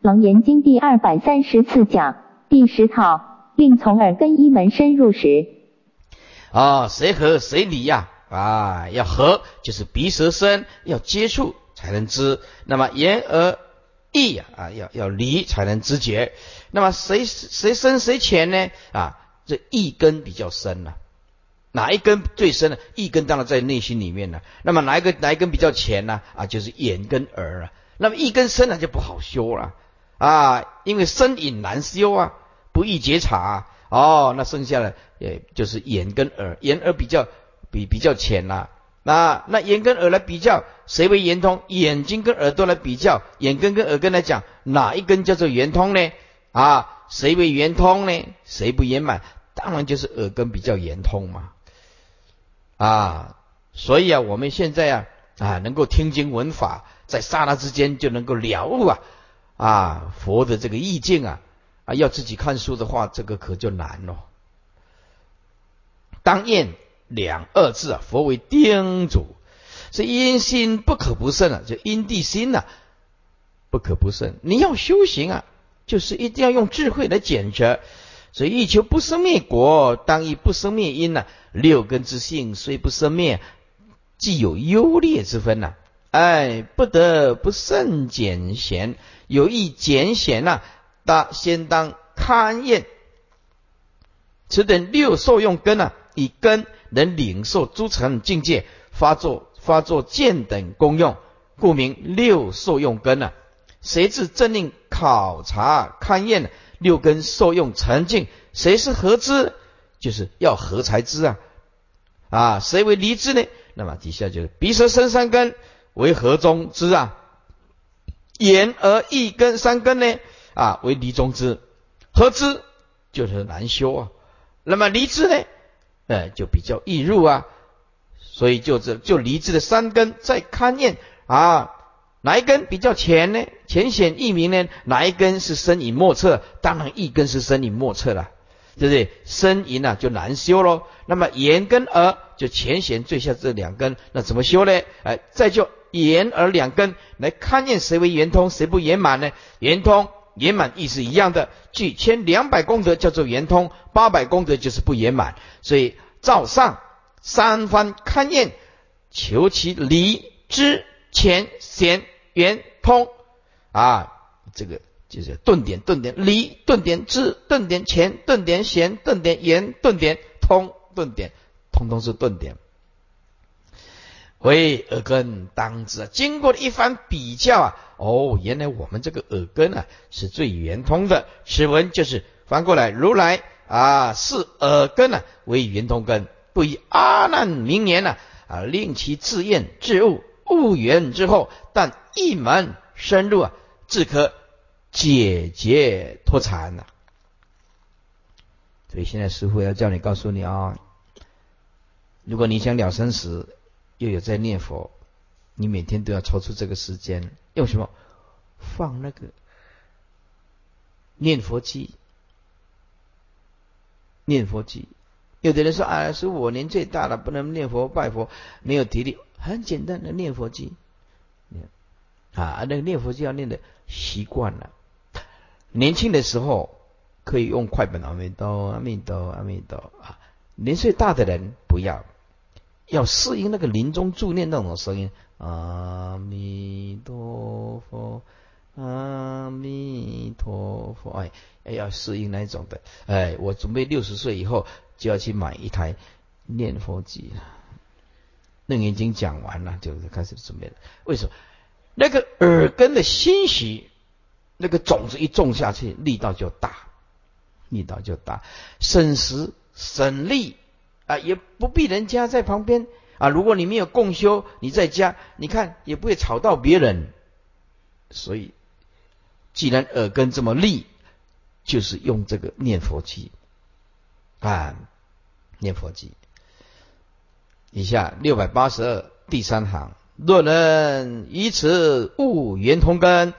楞严经第二百三十四讲第十套，令从耳根一门深入时。啊，谁和谁离呀？啊，要和就是鼻舌身要接触才能知。那么言而意呀，啊，要要离才能知觉。那么谁谁深谁浅呢？啊，这一根比较深了。哪一根最深呢？一根当然在内心里面了。那么哪一个哪一根比较浅呢？啊，就是眼跟耳啊。那么一根深了就不好修了啊，因为深隐难修啊，不易觉察啊。哦，那剩下的也就是眼跟耳，眼耳比较比比较浅啦。那那眼跟耳来比较，谁为圆通？眼睛跟耳朵来比较，眼根跟耳根来讲，哪一根叫做圆通呢？啊，谁为圆通呢？谁不圆满？当然就是耳根比较圆通嘛。啊，所以啊，我们现在啊啊，能够听经闻法，在刹那之间就能够了悟啊啊佛的这个意境啊啊，要自己看书的话，这个可就难了。当验两二字啊，佛为叮嘱，是因心不可不慎啊，就因地心呐，不可不慎。你要修行啊，就是一定要用智慧来检测。所以欲求不生灭果，当以不生灭因呐。六根之性虽不生灭，既有优劣之分呐。哎，不得不慎拣贤，有意拣贤呐，当先当勘验。此等六受用根呐，以根能领受诸层境界，发作发作见等功用，故名六受用根呐。谁自正令考察勘验？六根受用成静，谁是合之？就是要合才知啊！啊，谁为离之呢？那么底下就是鼻舌身三根为合中之啊，言而意根三根呢啊为离中之，合之就是难修啊。那么离之呢，呃就比较易入啊。所以就这就离之的三根再勘验啊。哪一根比较浅呢？浅显易明呢？哪一根是深隐莫测？当然一根是深隐莫测了，对不对？深隐啊就难修喽。那么言跟而就浅显最下这两根，那怎么修呢？哎，再就眼耳两根来勘验谁为圆通，谁不圆满呢？圆通圆满意思一样的，具千两百功德叫做圆通，八百功德就是不圆满。所以照上三番勘验，求其离之。前、贤圆通啊，这个就是顿点顿点离顿点知顿点前顿点显顿点圆顿点通顿点，通通是顿点。为耳根当知，经过了一番比较啊，哦，原来我们这个耳根啊是最圆通的。此文就是翻过来，如来啊是耳根啊为圆通根，不以阿难明年呢啊令其自厌自悟。悟圆之后，但一门深入啊，自可解决脱禅呐。所以现在师傅要叫你告诉你啊，如果你想了生死，又有在念佛，你每天都要抽出这个时间，用什么？放那个念佛机，念佛机。有的人说啊，师傅我年最大了，不能念佛拜佛，没有体力。很简单的念佛机，啊，那个念佛机要念的习惯了。年轻的时候可以用快本阿弥陀阿弥陀阿弥陀啊，年岁大的人不要，要适应那个临终助念那种声音。阿弥陀佛，阿弥陀佛，哎，要适应那种的。哎，我准备六十岁以后就要去买一台念佛机了。楞严经讲完了，就开始准备了。为什么？那个耳根的欣喜，那个种子一种下去，力道就大，力道就大，省时省力啊，也不必人家在旁边啊。如果你没有共修，你在家，你看也不会吵到别人。所以，既然耳根这么利，就是用这个念佛机啊，念佛机。以下六百八十二第三行，若能以此悟圆通根，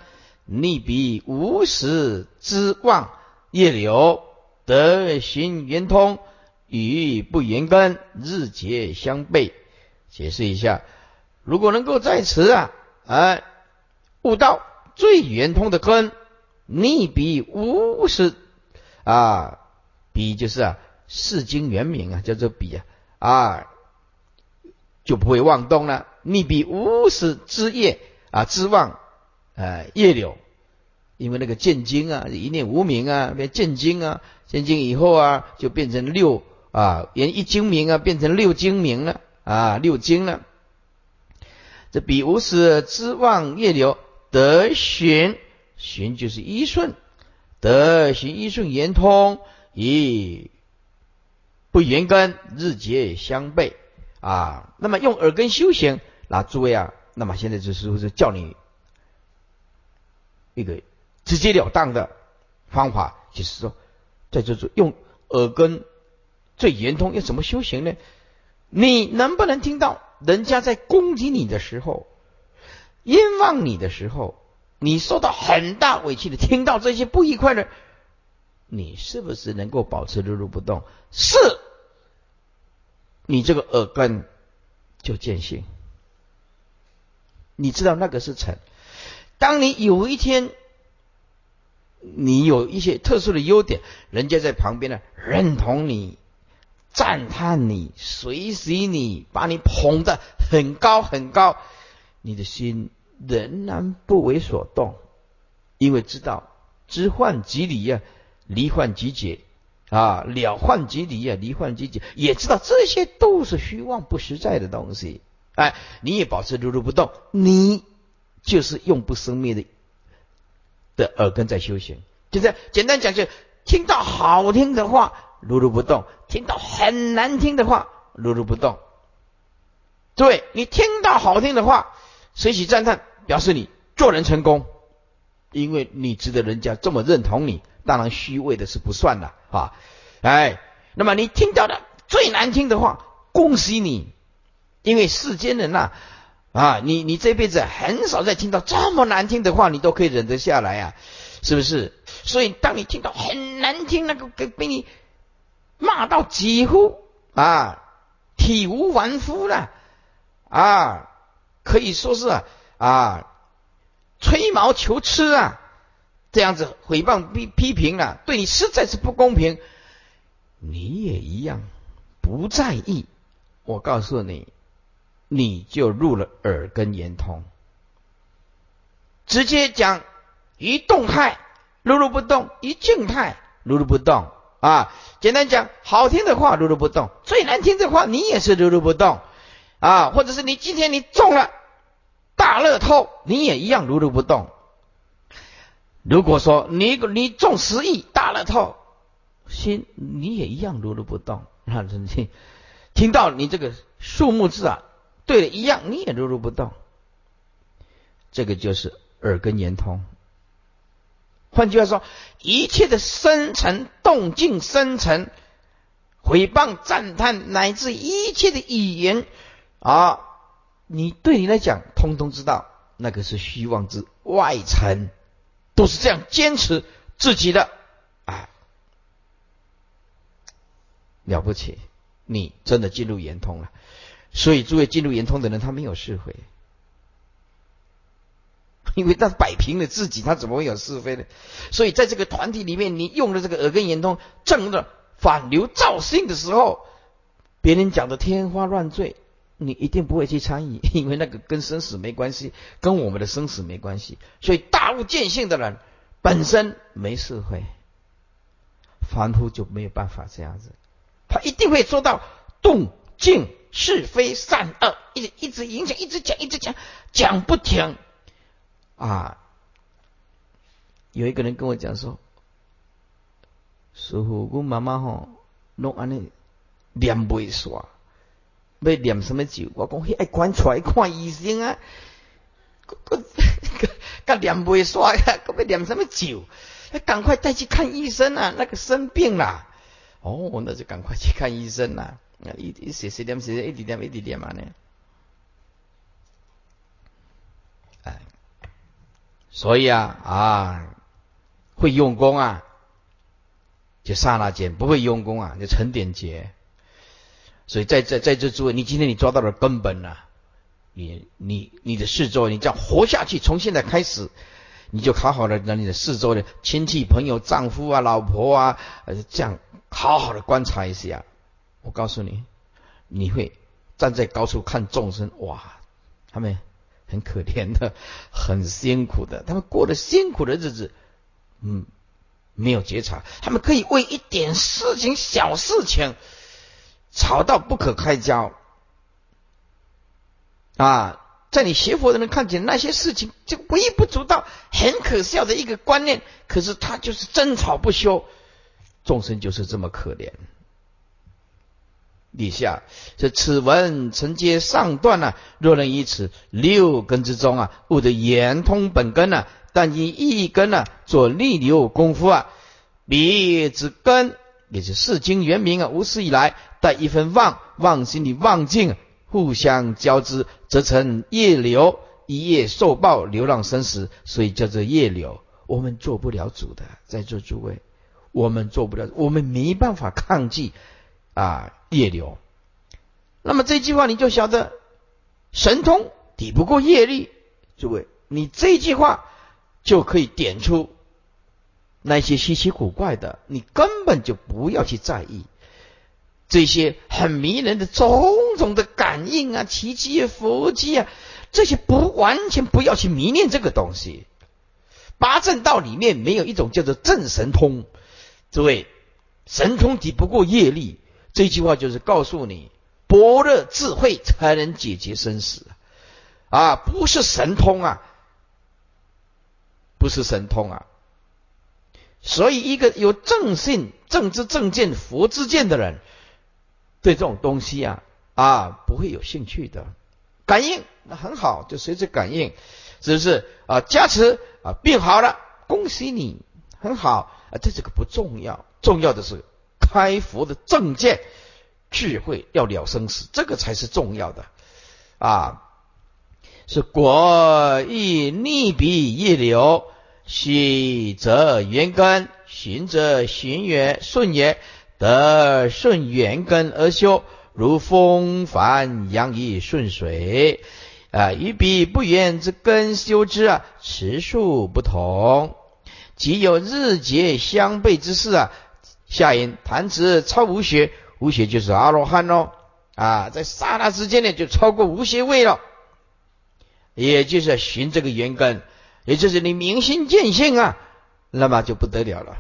逆彼无始之妄业流，得行圆通，与不圆根日节相悖。解释一下，如果能够在此啊，哎，悟到最圆通的根，逆彼无是啊，彼就是啊，世经原名啊，叫做彼啊啊，就不会妄动了。逆彼无始之业啊，之妄呃业柳，因为那个见经啊，一念无名啊，变见经啊，见经以后啊，就变成六啊，连一精明啊，变成六精明了啊，六精了。这比无始之妄业流得循，循就是依顺，得循依顺圆通，以不圆根，日节相悖啊。那么用耳根修行，那诸位啊，那么现在就是不是叫你一个直截了当的方法，就是说，在这做用耳根最圆通，要怎么修行呢？你能不能听到？人家在攻击你的时候，冤枉你的时候，你受到很大委屈的，听到这些不愉快的，你是不是能够保持如如不动？是，你这个耳根就见性。你知道那个是尘。当你有一天，你有一些特殊的优点，人家在旁边呢认同你。赞叹你，随喜你，把你捧得很高很高，你的心仍然不为所动，因为知道知患即离呀，离患即解啊，了患即离呀，离患即解，也知道这些都是虚妄不实在的东西。哎，你也保持如如不动，你就是用不生灭的的耳根在修行。就这样，简单讲，就听到好听的话。如如不动，听到很难听的话，如如不动。对你听到好听的话，随喜赞叹，表示你做人成功，因为你值得人家这么认同你。当然虚伪的是不算的啊！哎，那么你听到的最难听的话，恭喜你，因为世间人呐啊，你你这辈子很少再听到这么难听的话，你都可以忍得下来啊，是不是？所以当你听到很难听那个给被你。骂到几乎啊体无完肤了啊，可以说是啊吹毛求疵啊，这样子诽谤批批评了，对你实在是不公平，你也一样不在意。我告诉你，你就入了耳根圆通，直接讲一动态如如不动，一静态如如不动。啊，简单讲，好听的话如如不动；最难听的话，你也是如如不动。啊，或者是你今天你中了大乐透，你也一样如如不动。如果说你你中十亿大乐透，心你也一样如如不动。那你听到你这个数目字啊，对了一样，你也如如不动。这个就是耳根圆通。换句话说，一切的深沉动静、深沉毁谤、赞叹，乃至一切的语言啊，你对你来讲，通通知道，那个是虚妄之外层，都是这样坚持自己的啊，了不起，你真的进入圆通了。所以，诸位进入圆通的人，他没有智慧。因为他摆平了自己，他怎么会有是非呢？所以在这个团体里面，你用了这个耳根圆通正的反流造性的时候，别人讲的天花乱坠，你一定不会去参与，因为那个跟生死没关系，跟我们的生死没关系。所以大悟见性的人本身没智慧，凡夫就没有办法这样子，他一定会做到动静是非善恶，一直一直影响，一直讲，一直讲，讲不停。啊，有一个人跟我讲说：“师傅，我妈妈吼弄安尼念不煞，要念什么酒？我讲，哎，赶出来看医生啊！个念不煞，个要念什么咒？赶快带去看医生啊！那个生病了，哦，那就赶快去看医生啦！一一写写念写一点点一点点嘛呢？哎。”所以啊啊，会用功啊，就刹那间；不会用功啊，就成点劫。所以在在在这诸位，你今天你抓到了根本了，你你你的四周，你这样活下去，从现在开始，你就好好的让你的四周的亲戚朋友、丈夫啊、老婆啊，这样好好的观察一下。我告诉你，你会站在高处看众生，哇，他们很可怜的，很辛苦的，他们过了辛苦的日子，嗯，没有觉察，他们可以为一点事情、小事情吵到不可开交啊。在你学佛的人看见那些事情，就微不足道、很可笑的一个观念，可是他就是争吵不休，众生就是这么可怜。底下这此文承接上段呢，若能以此六根之中啊，悟得圆通本根呢，但以一根呢做逆流功夫啊，彼之根也是世经原名啊，无始以来带一分妄，妄心的妄境。互相交织，则成业流，一夜受报，流浪生死，所以叫做业流。我们做不了主的，在座诸位，我们做不了，我们没办法抗拒啊业流。那么这句话你就晓得，神通抵不过业力。诸位，你这句话就可以点出那些稀奇古怪的，你根本就不要去在意。这些很迷人的种种的感应啊、奇迹啊、佛迹啊，这些不完全不要去迷恋这个东西。八正道里面没有一种叫做正神通，诸位，神通抵不过业力。这句话就是告诉你，般若智慧才能解决生死啊，不是神通啊，不是神通啊。所以，一个有正信、正知、正见、佛之见的人。对这种东西啊啊不会有兴趣的，感应那很好，就随着感应，是不是啊？加持啊，病好了，恭喜你，很好啊。这这个不重要，重要的是开佛的正见智慧，要了生死，这个才是重要的啊。是果亦逆彼业流，喜则缘根，循则循也，顺也。得顺缘根而修，如风帆扬于顺水啊，与彼不圆之根修之啊，持数不同，即有日节相悖之事啊。下引弹指超无学，无学就是阿罗汉喽啊，在刹那之间呢，就超过无学位了，也就是寻这个缘根，也就是你明心见性啊，那么就不得了了，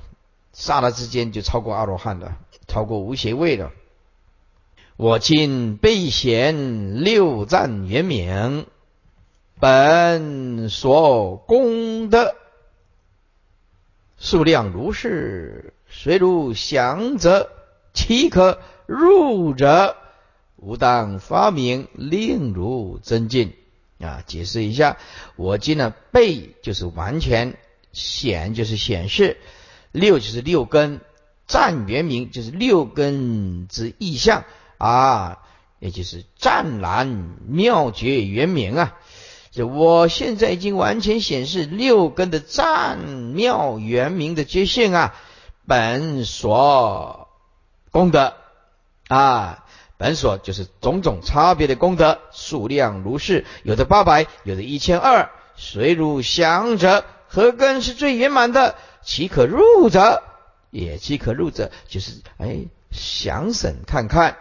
刹那之间就超过阿罗汉了。超过无邪位了。我今备贤六赞圆明，本所功德数量如是，谁如降者，岂可入者？吾当发明，令如增进。啊，解释一下，我今呢背就是完全显，就是显示六就是六根。湛圆明就是六根之意象啊，也就是湛然妙觉圆明啊。就我现在已经完全显示六根的湛妙圆明的觉性啊，本所功德啊，本所就是种种差别的功德数量如是，有的八百，有的一千二，随如想者，何根是最圆满的？岂可入者？也岂可入者，就是哎，想审看看。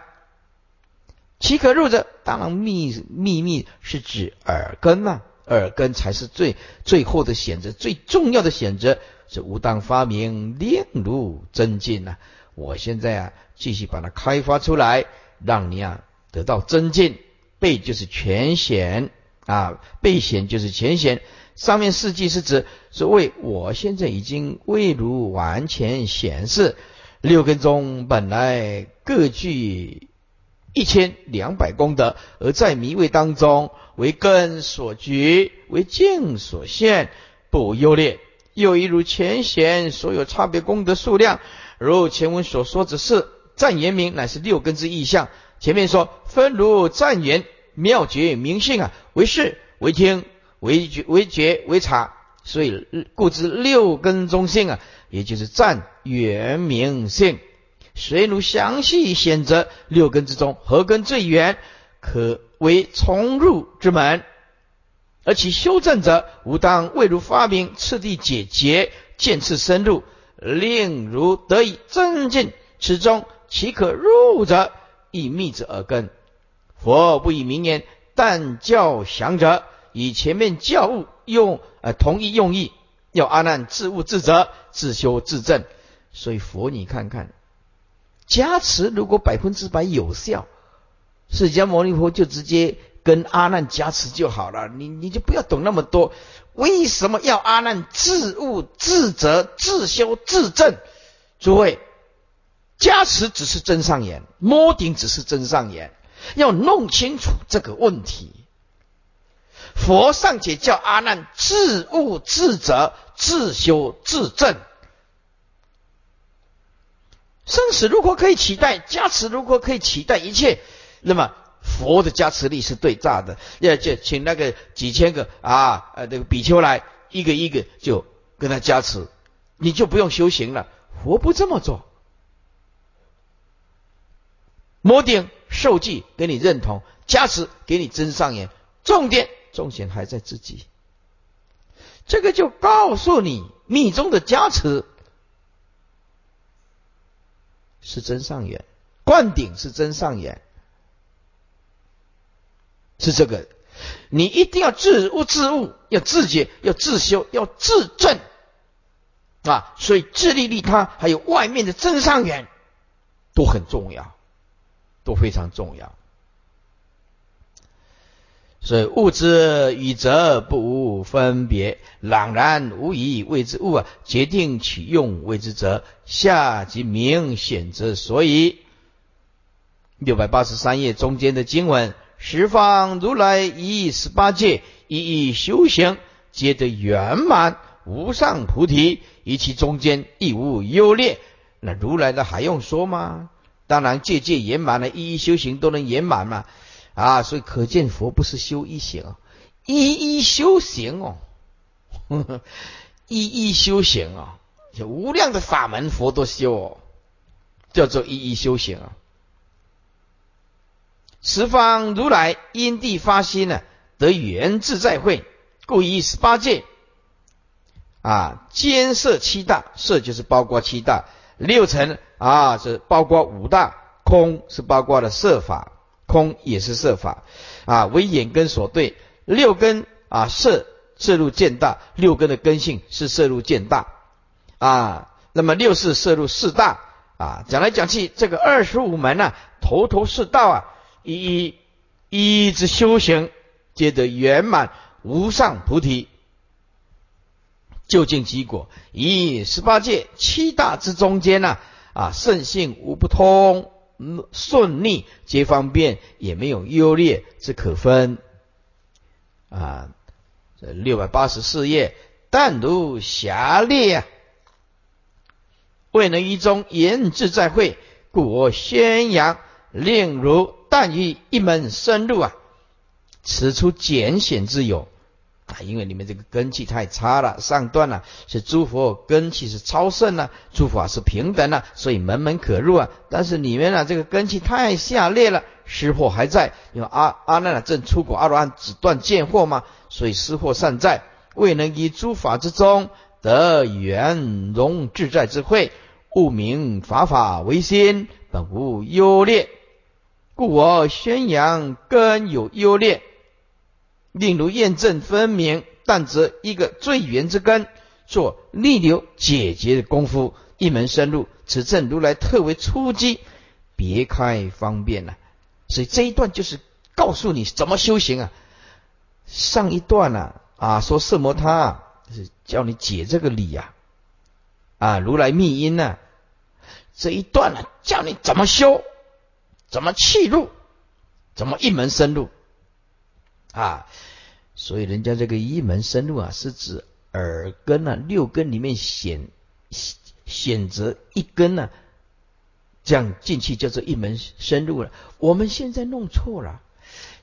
岂可入者，当然秘秘密是指耳根呐，耳根才是最最后的选择，最重要的选择是无当发明，令如增进呐。我现在啊，继续把它开发出来，让你啊得到增进。背就是全显啊，背显就是全显。上面四句是指所谓我现在已经未如完全显示六根中本来各具一千两百功德，而在迷位当中为根所局，为境所现，不优劣。又一如前贤所有差别功德数量，如前文所说之事，赞言明乃是六根之意象。前面说分如赞言妙觉明性啊，为是为听。为觉为觉为察，所以故知六根中性啊，也就是赞圆明性。谁如详细选择六根之中何根最圆，可为从入之门。而其修正者，吾当未如发明，次第解结，渐次深入，令如得以增进。此中岂可入者？以密之耳根。佛不以明言，但教详者，以前面教物用呃同一用意，要阿难自悟自责，自修自正。所以佛，你看看，加持如果百分之百有效，释迦牟尼佛就直接跟阿难加持就好了。你你就不要懂那么多。为什么要阿难自悟自责、自修自正？诸位，加持只是真上眼，摸顶只是真上眼，要弄清楚这个问题。佛尚且叫阿难自悟自责、自修自正。生死如果可以取代加持，如果可以取代一切，那么佛的加持力是对炸的。要就请那个几千个啊，呃，那个比丘来，一个一个就跟他加持，你就不用修行了。佛不这么做，摩顶受记给你认同，加持给你真上眼，重点重点还在自己。这个就告诉你密宗的加持。是真上眼，灌顶是真上眼，是这个。你一定要自悟自悟，要自觉，要自修，要自证啊！所以自利利他，还有外面的真上眼，都很重要，都非常重要。所以物之与则不无分别，朗然无疑谓之物啊。决定取用谓之则，下即明显则所以。六百八十三页中间的经文：十方如来一十八界一一修行，皆得圆满无上菩提，以其中间亦无优劣。那如来的还用说吗？当然，界界圆满了，一一修行都能圆满嘛。啊，所以可见佛不是修一行，一一修行哦，呵 呵一一修行啊，就无量的法门佛都修哦，叫做一一修行啊。十方如来因地发心呢，得缘自在会，故以十八界啊，兼摄七大，摄就是包括七大，六层啊是包括五大，空是包括了摄法。空也是色法啊，为眼根所对，六根啊色摄入见大，六根的根性是摄入见大啊。那么六是摄入四大啊。讲来讲去，这个二十五门呢，头头是道啊，一一一之修行，皆得圆满无上菩提，究竟结果。以十八界七大之中间呢啊，圣性无不通。顺逆皆方便，也没有优劣之可分啊！这六百八十四页，但如狭劣啊，未能一中言自在会，故我宣扬，令如但于一门深入啊，此处简显之有。啊，因为你们这个根气太差了，上段呢是诸佛根气是超胜呢，诸法是平等呢，所以门门可入啊。但是你们呢这个根气太下劣了，失货还在，因为阿阿难正出果阿罗汉只断见惑嘛，所以失货尚在，未能以诸法之中得圆融自在之慧，悟明法法为心，本无优劣，故我宣扬根有优劣。令如验证分明，但则一个最圆之根，做逆流解决的功夫，一门深入。此正如来特为出击，别开方便呐。所以这一段就是告诉你怎么修行啊。上一段呢啊说色魔他是教你解这个理呀，啊如来密因呢这一段呢教你怎么修，怎么气入，怎么一门深入。啊，所以人家这个一门深入啊，是指耳根啊，六根里面选选择一根呢，这样进去叫做一门深入了。我们现在弄错了，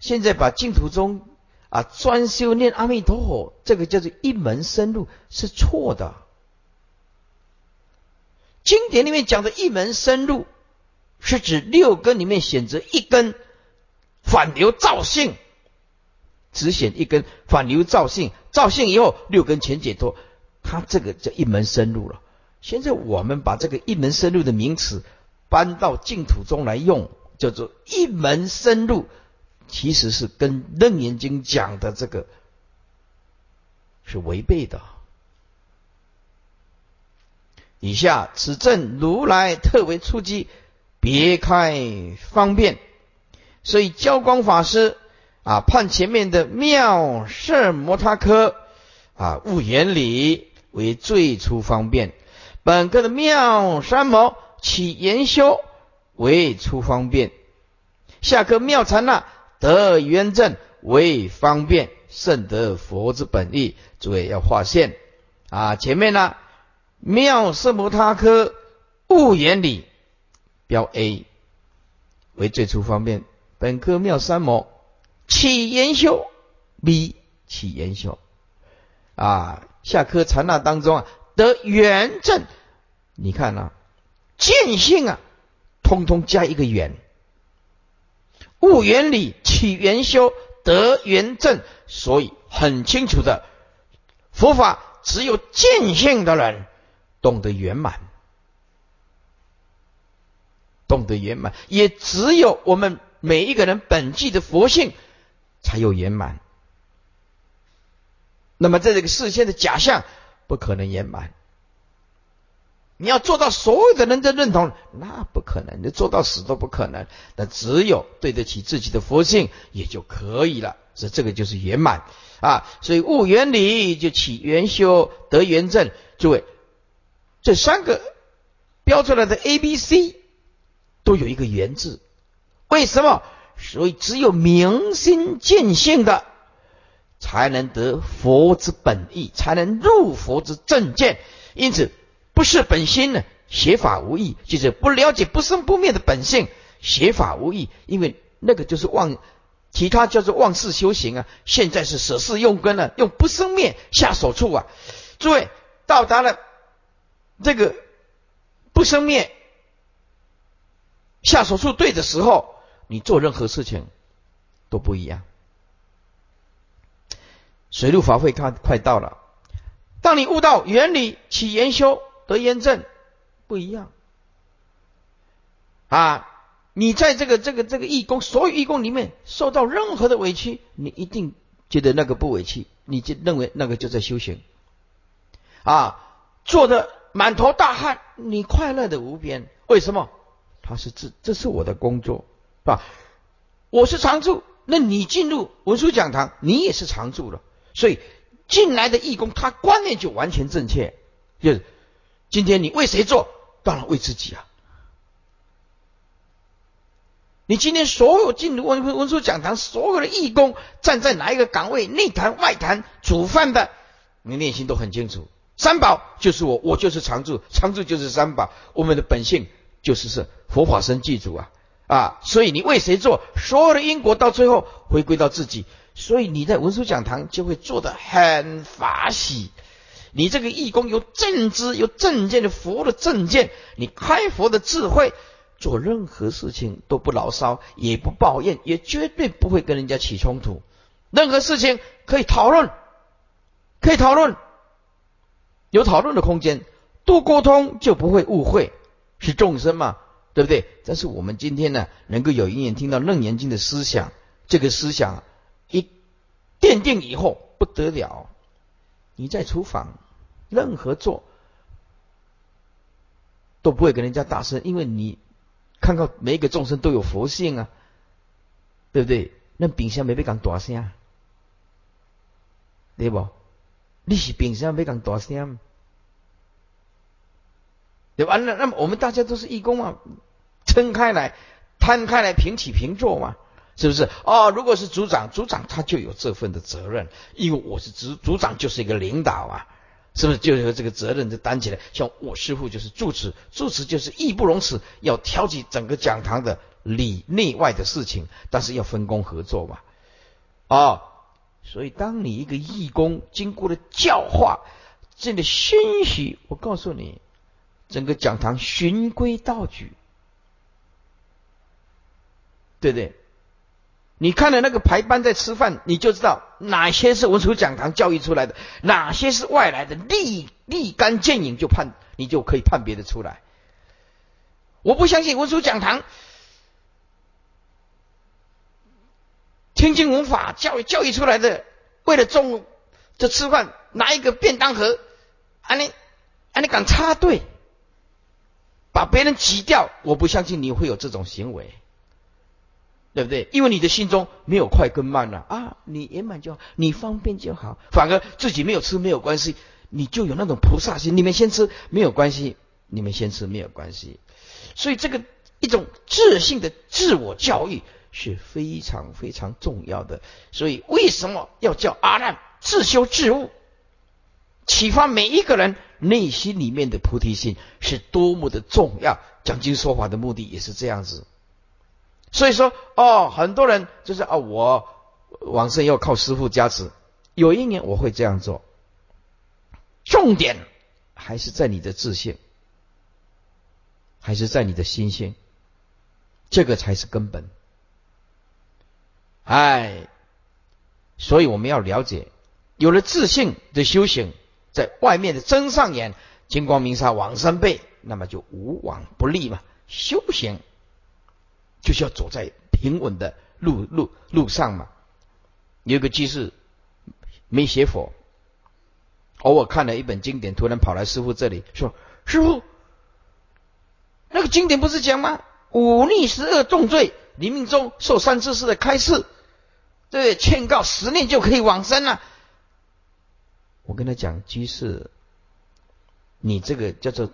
现在把净土中啊专修念阿弥陀佛，这个叫做一门深入是错的。经典里面讲的一门深入，是指六根里面选择一根反流造性。只选一根反流造性，造性以后六根全解脱，它这个叫一门深入了。现在我们把这个一门深入的名词搬到净土中来用，叫做一门深入，其实是跟楞严经讲的这个是违背的。以下此证如来特为出击，别开方便，所以教光法师啊判前面的妙色摩他科啊悟原理为最初方便。本科的妙三摩起研修为出方便，下科妙禅那得圆正为方便，甚得佛之本意。诸位要划线啊！前面呢妙色摩他科悟原理标 A 为最初方便，本科妙三摩起研修 B 起研修啊，下科禅那当中啊。得圆正，你看呐，见性啊，通通加一个圆。悟原理，起圆修，得圆正，所以很清楚的，佛法只有见性的人懂得圆满，懂得圆满，也只有我们每一个人本具的佛性才有圆满。那么在这个世间的假象。不可能圆满。你要做到所有的人都认同，那不可能，你做到死都不可能。那只有对得起自己的佛性，也就可以了。所以这个就是圆满啊。所以悟原理就起圆修得圆正。诸位，这三个标出来的 A、B、C 都有一个缘字。为什么？所以只有明心见性的。才能得佛之本意，才能入佛之正见。因此，不是本心呢，邪法无益；就是不了解不生不灭的本性，邪法无益。因为那个就是妄，其他叫做妄事修行啊。现在是舍事用根了，用不生灭下手处啊。诸位到达了这个不生灭下手处对的时候，你做任何事情都不一样。水陆法会看快到了，当你悟到原理起研修得验证不一样啊！你在这个这个这个义工，所有义工里面受到任何的委屈，你一定觉得那个不委屈，你就认为那个就在修行啊！做的满头大汗，你快乐的无边，为什么？他是这这是我的工作，是吧？我是常住，那你进入文殊讲堂，你也是常住了。所以进来的义工，他观念就完全正确，就是今天你为谁做？当然为自己啊！你今天所有进入文文殊讲堂，所有的义工站在哪一个岗位，内坛外坛煮饭的，你内心都很清楚。三宝就是我，我就是常住，常住就是三宝，我们的本性就是是佛法生具足啊啊！所以你为谁做？所有的因果到最后回归到自己。所以你在文殊讲堂就会做得很法喜，你这个义工有正知有正见的佛的正见，你开佛的智慧，做任何事情都不牢骚，也不抱怨，也绝对不会跟人家起冲突。任何事情可以讨论，可以讨论，有讨论的空间，多沟通就不会误会，是众生嘛，对不对？但是我们今天呢，能够有一眼听到楞严经的思想，这个思想。一奠定以后不得了，你在厨房任何做都不会跟人家大声，因为你看到每一个众生都有佛性啊，对不对？那冰箱没被讲大声，对不？你是冰箱没讲大声，对吧？那那么我们大家都是义工啊，撑开来，摊开来，平起平坐嘛。是不是哦？如果是组长，组长他就有这份的责任，因为我是组组长，就是一个领导啊，是不是就有这个责任就担起来？像我师傅就是住持，住持就是义不容辞，要挑起整个讲堂的里内外的事情，但是要分工合作嘛。哦，所以当你一个义工经过了教化，真的欣喜，我告诉你，整个讲堂循规蹈矩，对不对？你看了那个排班在吃饭，你就知道哪些是文殊讲堂教育出来的，哪些是外来的，立立竿见影就判，你就可以判别的出来。我不相信文殊讲堂天经闻法教育教育出来的，为了中午这吃饭拿一个便当盒，啊你啊你敢插队，把别人挤掉，我不相信你会有这种行为。对不对？因为你的心中没有快跟慢了啊，你圆满就好，你方便就好。反而自己没有吃没有关系，你就有那种菩萨心。你们先吃没有关系，你们先吃没有关系。所以这个一种自信的自我教育是非常非常重要的。所以为什么要叫阿难自修自悟，启发每一个人内心里面的菩提心是多么的重要？讲经说法的目的也是这样子。所以说，哦，很多人就是啊，我往生要靠师傅加持。有一年我会这样做，重点还是在你的自信，还是在你的心性，这个才是根本。哎，所以我们要了解，有了自信的修行，在外面的真上眼，金光明沙往生背，那么就无往不利嘛，修行。就是要走在平稳的路路路上嘛。有个居士没学佛，偶尔看了一本经典，突然跑来师傅这里说：“师傅，那个经典不是讲吗？忤逆十二重罪，临命中受三次世的开示，对，劝告十年就可以往生了。”我跟他讲，居士，你这个叫做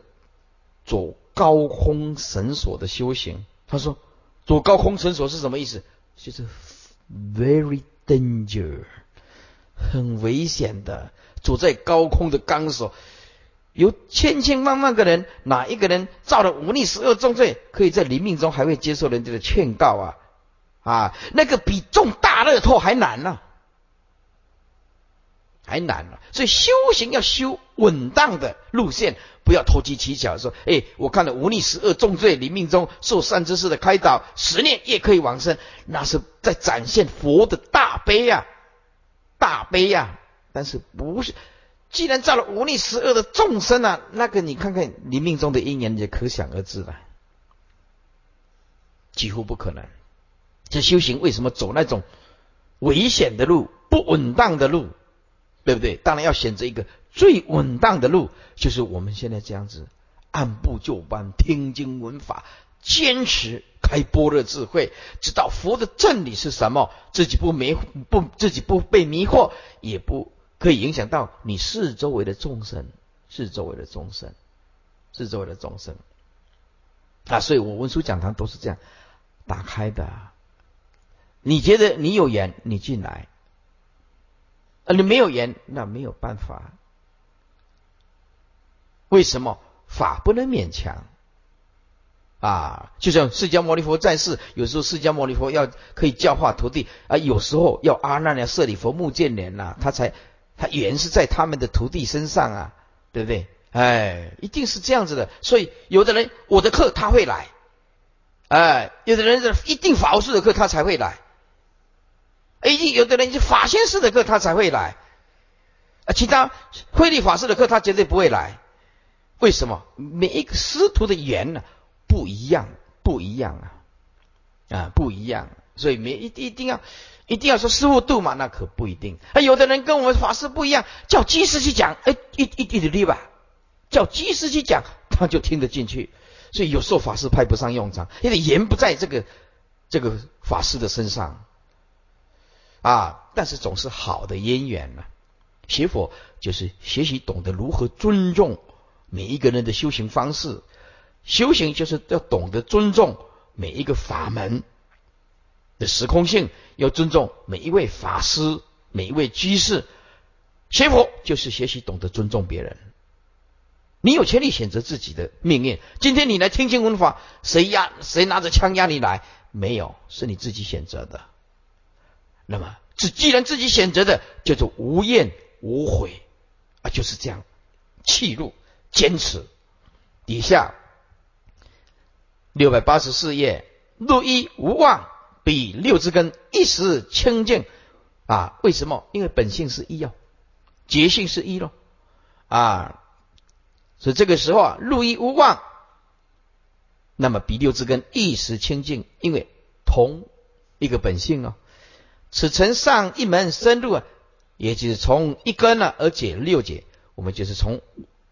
走高空绳索的修行。他说。走高空绳索是什么意思？就是 very danger，很危险的。走在高空的钢索，有千千万万个人，哪一个人造了忤逆十二重罪，可以在临命中还会接受人家的劝告啊？啊，那个比中大乐透还难呢，还难了。所以修行要修稳当的路线。不要投机取巧，说：“哎，我看了无逆十恶重罪，临命中受善知识的开导，十年也可以往生。”那是在展现佛的大悲呀，大悲呀！但是不是？既然造了无逆十恶的众生啊，那个你看看你命中的因缘，也可想而知了，几乎不可能。这修行为什么走那种危险的路、不稳当的路？对不对？当然要选择一个。最稳当的路，就是我们现在这样子，按部就班听经闻法，坚持开般若智慧，知道佛的真理是什么，自己不迷不自己不被迷惑，也不可以影响到你四周围的众生，四周围的众生，四周围的众生。啊，所以我文殊讲堂都是这样打开的。你觉得你有缘，你进来；啊，你没有缘，那没有办法。为什么法不能勉强啊？就像释迦牟尼佛在世，有时候释迦牟尼佛要可以教化徒弟啊，有时候要阿难呀、舍利佛、目犍连呐，他才他缘是在他们的徒弟身上啊，对不对？哎，一定是这样子的。所以有的人我的课他会来，哎，有的人是一定法务师的课他才会来，一有的人是法仙师的课他才会来，啊，其他慧律法师的课他绝对不会来。为什么每一个师徒的缘呢不一样？不一样啊啊不一样，所以没一一定要一定要说师傅度嘛，那可不一定。啊，有的人跟我们法师不一样，叫居士去讲，哎，一一一的吧，叫居士去讲，他就听得进去。所以有时候法师派不上用场，因为缘不在这个这个法师的身上啊。但是总是好的因缘呢。学佛就是学习懂得如何尊重。每一个人的修行方式，修行就是要懂得尊重每一个法门的时空性，要尊重每一位法师、每一位居士。学佛就是学习懂得尊重别人。你有权利选择自己的命运。今天你来听经闻法，谁压谁拿着枪压你来？没有，是你自己选择的。那么，自既然自己选择的，叫做无怨无悔啊，就是这样，气入。坚持，底下六百八十四页，入一无妄，比六之根一时清净啊？为什么？因为本性是一哦，觉性是一咯啊，所以这个时候啊，入一无妄，那么比六之根一时清净，因为同一个本性哦。此层上一门深入啊，也就是从一根呢而解六解，我们就是从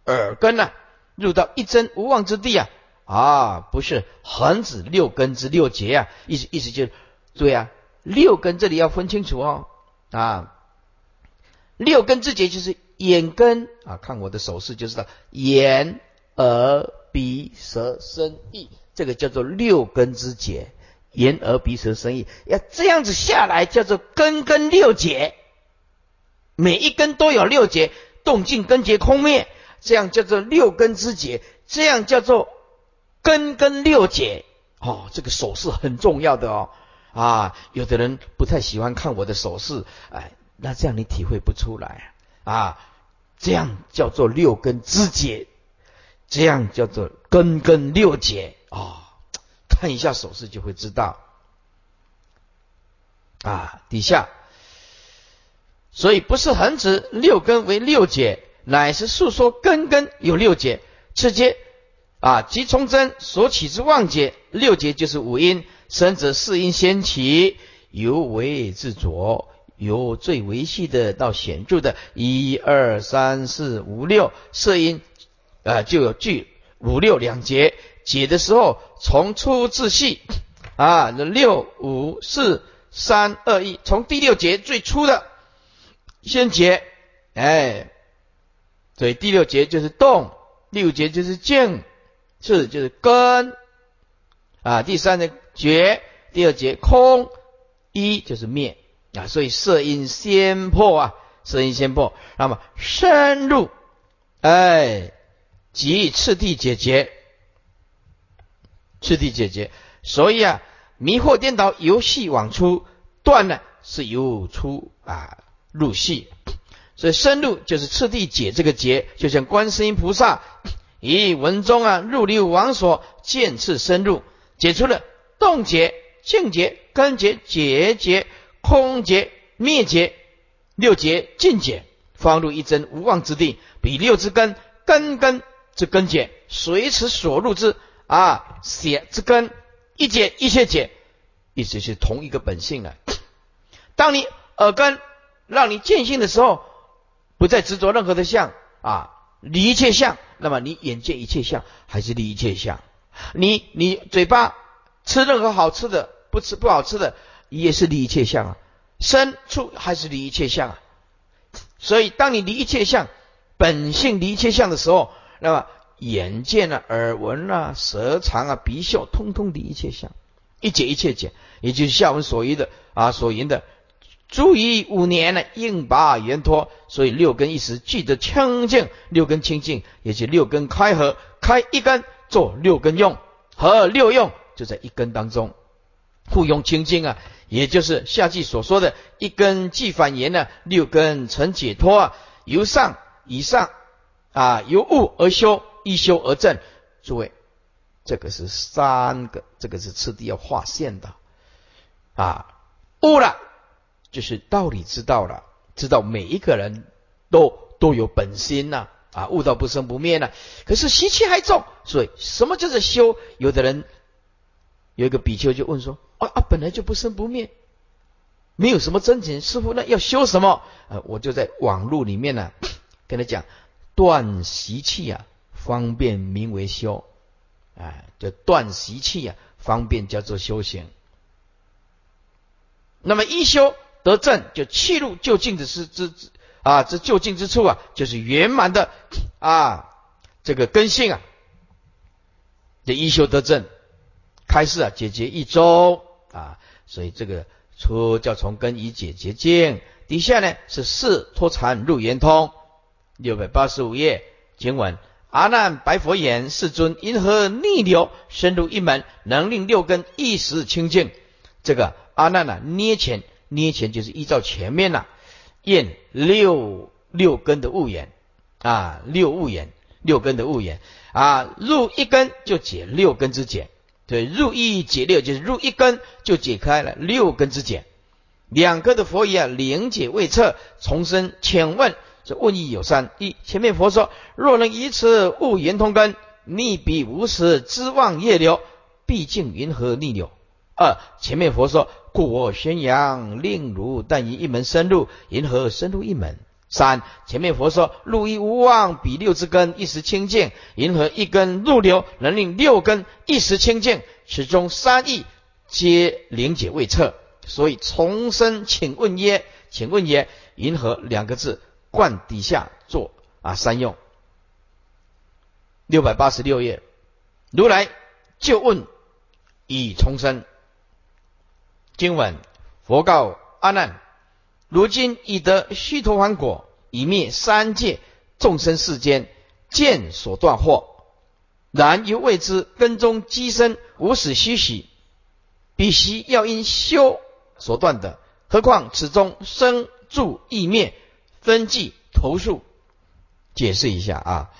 耳根呢入到一真无妄之地啊。啊，不是横指六根之六节啊，意思意思就是，对啊，六根这里要分清楚哦，啊，六根之节就是眼根啊，看我的手势就知道，眼、耳、鼻、舌、身、意，这个叫做六根之节，眼、耳、鼻、舌、身、意，要这样子下来叫做根根六节，每一根都有六节，动静根结空灭，这样叫做六根之节，这样叫做。根根六解哦，这个手势很重要的哦。啊，有的人不太喜欢看我的手势，哎，那这样你体会不出来啊，这样叫做六根之解，这样叫做根根六解啊，看一下手势就会知道。啊，底下，所以不是横指六根为六解，乃是诉说根根有六解，直接。啊，即从真所起之妄解，六节就是五音，生者四音先起，由为自着，由最维系的到显著的，一二三四五六色音，啊，就有具五六两节，解的时候从粗至细，啊，六五四三二一，从第六节最初的先解，哎，所以第六节就是动，六节就是静。是就是根啊，第三呢绝，第二节空，一就是灭啊，所以色音先破啊，色音先破，那么深入，哎，即次第解决，次第解决，所以啊，迷惑颠倒由细往粗断呢，是由粗啊入细，所以深入就是次第解这个结，就像观世音菩萨。以文中啊，入流王所见次深入，解除了动结、静结、根结、结结、空结、灭结六结尽解，方入一真无妄之地。比六之根，根根之根结，随此所入之啊，血之根一解一切解，意思是同一个本性了。当你耳根让你见性的时候，不再执着任何的相啊。离一切相，那么你眼见一切相还是离一切相？你你嘴巴吃任何好吃的，不吃不好吃的也是离一切相啊。身处还是离一切相啊。所以当你离一切相，本性离一切相的时候，那么眼见啊、耳闻啊、舌尝啊、鼻嗅，通通的一切相，一解一切解，也就是下文所言的啊所言的。足以五年呢，应拔圆脱，所以六根一时俱得清净。六根清净，也就六根开合，开一根做六根用，合六用就在一根当中，互用清净啊，也就是下句所说的一根既反言呢，六根成解脱啊，由上以上啊，由悟而修，一修而正。诸位，这个是三个，这个是次第要划线的啊，悟了。就是道理知道了，知道每一个人都都有本心呐，啊，悟道不生不灭呢。可是习气还重，所以什么叫做修？有的人有一个比丘就问说：啊啊，本来就不生不灭，没有什么真情，师傅那要修什么？呃，我就在网络里面呢跟他讲，断习气啊，方便名为修，哎，就断习气啊，方便叫做修行。那么一修。得正就气入就近之之之啊，这就近之处啊，就是圆满的啊，这个根性啊，这一修得正，开示啊，解决一周啊，所以这个初叫从根以解结境，底下呢是四脱禅入圆通，六百八十五页经文，阿难白佛言：世尊，因何逆流深入一门，能令六根一时清净？这个阿难呢，捏前。捏前就是依照前面呐，验六六根的物眼啊，六物眼，六根的物眼啊，入一根就解六根之解，对，入一解六，就是入一根就解开了六根之解。两个的佛语啊，灵解未彻，重生。请问这问义有三：一，前面佛说，若能以此悟圆通根，逆彼无始之妄业流，毕竟云何逆流？二，前面佛说，故我宣扬，令如但以一门深入，云何深入一门？三，前面佛说，入一无妄，比六之根一时清净，云何一根入流，能令六根一时清净？此中三义皆灵解未彻。所以重生，请问耶？请问耶？银河两个字冠底下做啊三用。六百八十六页，如来就问以重生。经文：佛告阿难：如今已得须陀洹果，以灭三界众生世间见所断惑，然犹未知根中积生，无始虚许，彼须要因修。所断的，何况此中生住异灭分记投诉，解释一下啊。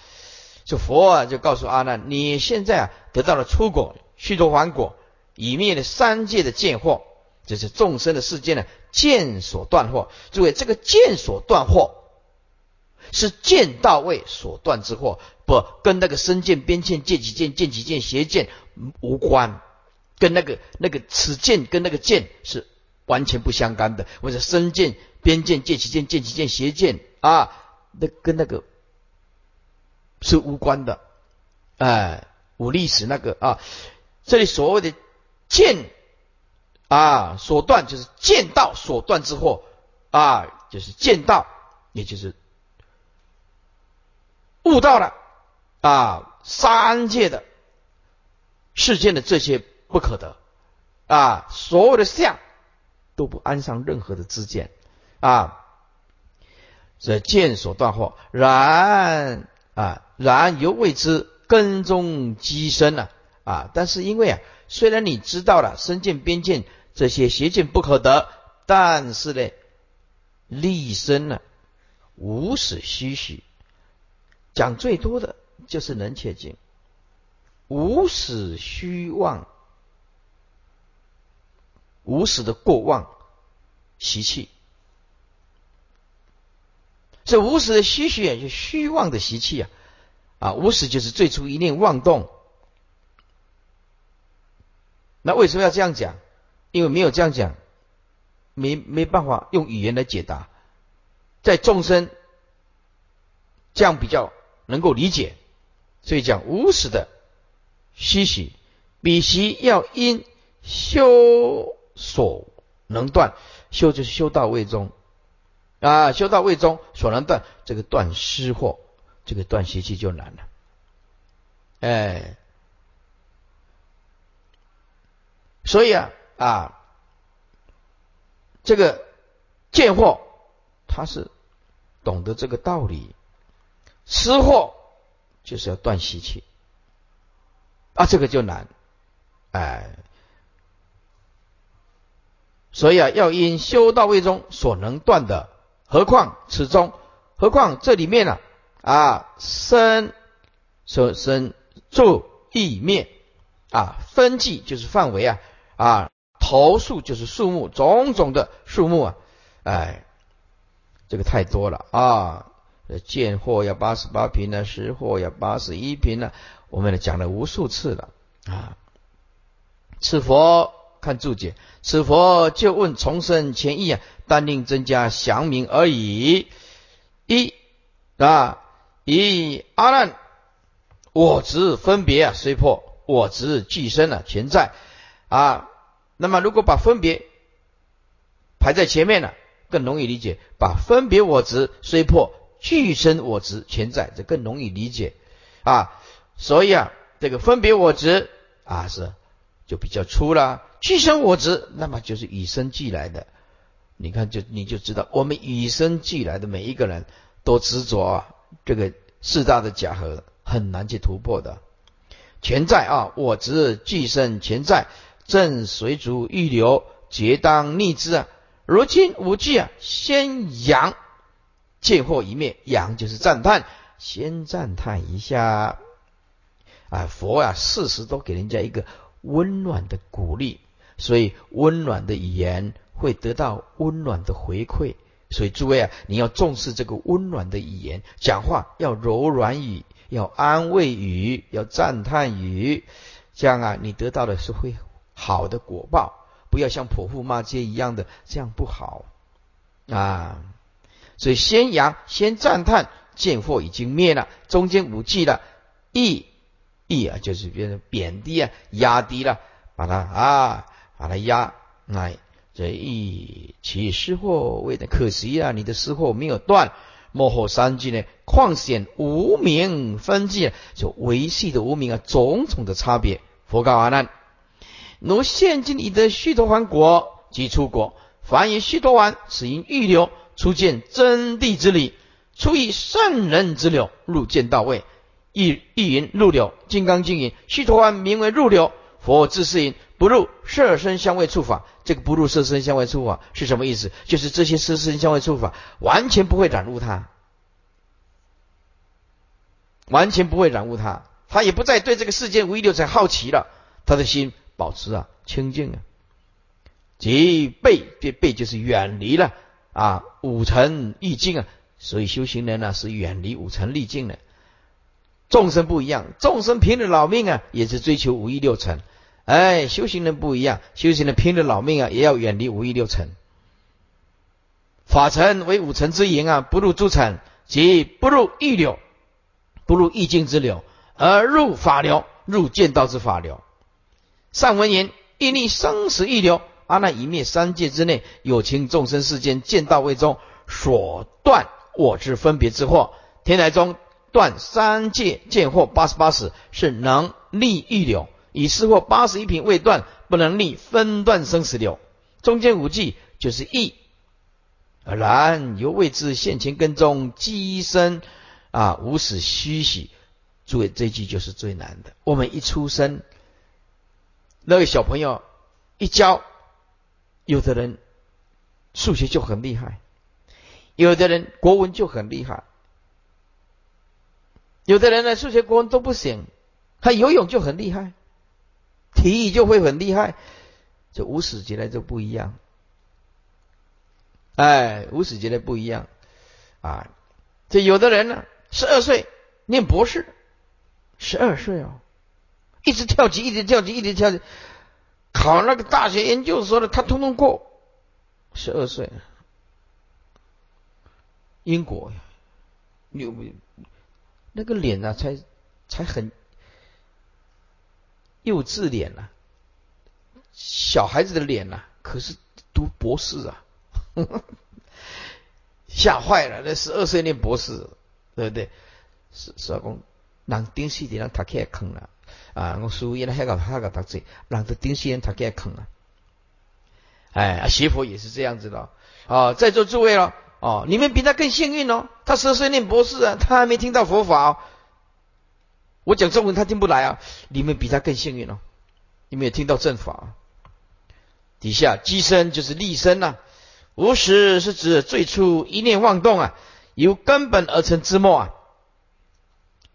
就佛啊，就告诉阿难，你现在啊得到了出果须陀洹果，以灭了三界的见惑，这是众生的世界呢见所断惑。诸位，这个见所断惑是见到位所断之惑，不跟那个身见、边见、见几见、见几见、邪见无关，跟那个那个此见跟那个见是。完全不相干的，或者身见、边见、见其见、见其见、邪见啊，那跟那个是无关的。哎，无历史那个啊，这里所谓的见啊所断，就是见到所断之祸啊，就是见到，也就是悟到了啊三界的世间的这些不可得啊，所有的相。都不安上任何的知见。啊，这见所断惑，然啊然犹未知根中机身呢啊，但是因为啊，虽然你知道了身见边见这些邪见不可得，但是呢，立身呢无始虚许，讲最多的就是能切经，无始虚妄。无始的过妄习气，这无始的虚虚啊，就虚妄的习气啊，啊，无始就是最初一念妄动。那为什么要这样讲？因为没有这样讲，没没办法用语言来解答，在众生这样比较能够理解，所以讲无始的虚虚，比其要因修。所能断修就是修到位中啊，修到位中所能断这个断失货，这个断邪气就难了。哎，所以啊啊，这个见货他是懂得这个道理，失货就是要断习气啊，这个就难哎。所以啊，要因修道位中所能断的，何况此中，何况这里面呢？啊，生、生、生、住、意、灭啊，分际就是范围啊，啊，头数就是数目，种种的数目啊，哎，这个太多了啊！见货要八十八平呢，识货要八十一平呢，我们讲了无数次了啊，此佛。看注解，此佛就问重生前意啊，但令增加祥明而已。一啊，一阿难，我执分别啊，虽破，我执俱生了，全在啊。那么如果把分别排在前面了，更容易理解。把分别我执虽破，俱生我执全在，这更容易理解啊。所以啊，这个分别我执啊，是就比较粗了。俱生我执，那么就是与生俱来的。你看，就你就知道，我们与生俱来的每一个人都执着啊，这个四大的假合很难去突破的。全在啊，我执俱生全在，正水主欲流，绝当逆之啊。如今无惧啊，先扬见惑一灭，扬就是赞叹，先赞叹一下啊，佛啊，事实都给人家一个。温暖的鼓励，所以温暖的语言会得到温暖的回馈。所以诸位啊，你要重视这个温暖的语言，讲话要柔软语，要安慰语，要赞叹语，这样啊，你得到的是会好的果报。不要像泼妇骂街一样的，这样不好啊。所以先扬，先赞叹，见货已经灭了，中间无忌了，义义啊，就是变成贬低啊，压低了，把它啊，把它压，哎。这一其失货为的可惜啊！你的失货没有断，幕后三句呢？况显无名分际，就维系的无名啊，种种的差别。佛告阿难：如现今已得须陀洹果即出国，凡以须陀洹，此因预流出见真谛之理，出以圣人之流入见到位，亦亦云入流。金刚经云：须陀洹名为入流。佛自是云。不入色身香味触法，这个不入色身香味触法是什么意思？就是这些色身香味触法完全不会染污它，完全不会染污它，他也不再对这个世间无一六尘好奇了，他的心保持啊清净啊，即背背背就是远离了啊五尘意境啊，所以修行人呢是远离五尘历境的。众生不一样，众生凭着老命啊，也是追求五欲六尘。哎，修行人不一样，修行人拼了老命啊，也要远离五欲六尘。法尘为五尘之营啊，不入诸尘，即不入意流，不入意境之流，而入法流，入见道之法流。上文言：一逆生死一流，阿难一灭三界之内有情众生世间见道位中所断我之分别之惑，天台中断三界见惑八十八识是能立意流。以四或八十一品未断，不能立分断生死流。中间五句就是义。然由未知现前跟踪机身啊，无始虚喜。诸位，这句就是最难的。我们一出生，那个小朋友一教，有的人数学就很厉害，有的人国文就很厉害，有的人呢数学国文都不行，他游泳就很厉害。体育就会很厉害，这无始劫来就不一样。哎，无始劫来不一样啊！这有的人呢，十二岁念博士，十二岁哦，一直跳级，一直跳级，一直跳级，考那个大学研究所的，他通通过。十二岁，英国呀，牛逼，那个脸啊，才才很。幼稚脸呐，小孩子的脸呐，可是读博士啊，吓坏了！那十二岁念博士，对不对？十十二公，让顶西的人他开坑了啊！我书原来还个还个读书，让这顶西人他开坑了。哎，学佛也是这样子的啊！在座诸位了哦，你们比他更幸运哦，他十岁念博士啊，他还没听到佛法。哦。我讲中文他听不来啊！你们比他更幸运哦，你们也听到正法。底下机身就是立身呐，无始是指最初一念妄动啊，由根本而成之末啊。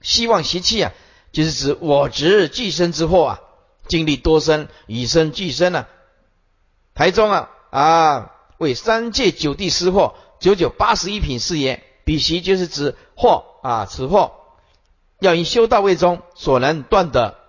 希望习气啊，就是指我执寄生之祸啊，经历多生以身寄生啊。台中啊啊，为三界九地失货九九八十一品是也，彼习就是指祸啊，此祸。要以修道位中所能断的。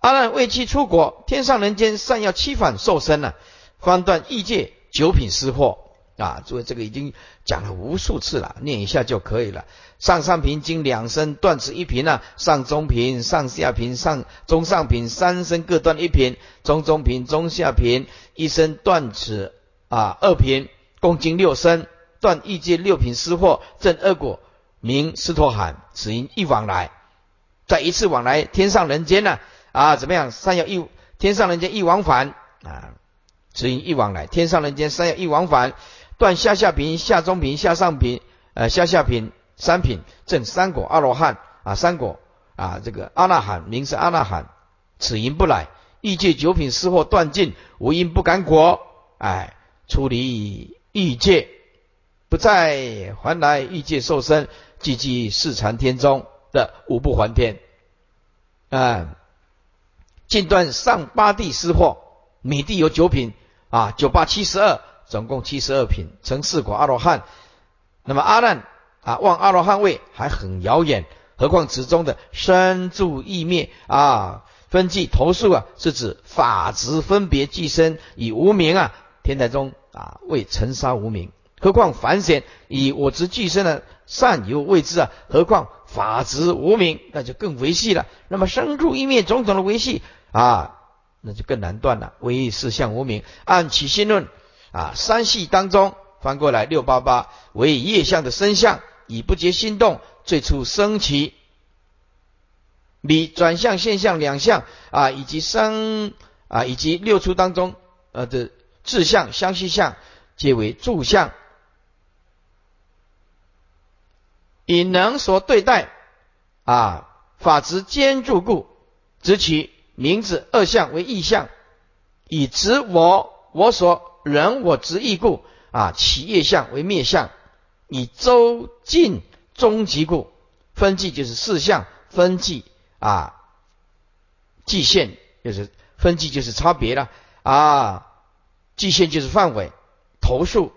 阿难为其出国，天上人间善要七反受身呢，方断异界九品失货啊！诸位，这个已经讲了无数次了，念一下就可以了。上上品经两声断此一品啊，上中品、上下品、上中上品三声各断一品，中中品、中下品一声断此啊二品，共经六声断异界六品失货正二果。名斯陀罕，此因一往来，在一次往来天上人间呢啊，怎么样？三有一天上人间一往返啊，此因一往来天上人间三有一往返，断下下品、下中品、下上品，呃下下品三品正三果阿罗汉啊，三果啊，这个阿那罕名是阿那罕，此因不来，欲界九品失货断尽，无因不敢果，哎，出离欲界，不再还来欲界受身。寂寂四禅天中的五不还天啊，尽断上八地失货，米地有九品啊，九八七十二，总共七十二品，成四果阿罗汉。那么阿难啊，望阿罗汉位还很遥远，何况此中的生住意灭啊，分际投诉啊，是指法执分别寄生以无名啊，天台中啊为尘沙无名，何况凡显以我执俱生的善有未知啊，何况法执无名，那就更维系了。那么生住一灭种种的维系啊，那就更难断了。唯四相无名，按起心论啊，三系当中。翻过来六八八为业相的生相，以不觉心动，最初生起。你转向现象两项啊，以及生啊，以及六出当中呃的志相、相续相，皆为住相。以能所对待啊，法执兼住故，执取名字二相为异相，以执我我所人我执异故。啊，起业相为灭相，以周尽终极故，分际就是四相分际啊，际线就是分际就是差别了啊，际线就是范围，头数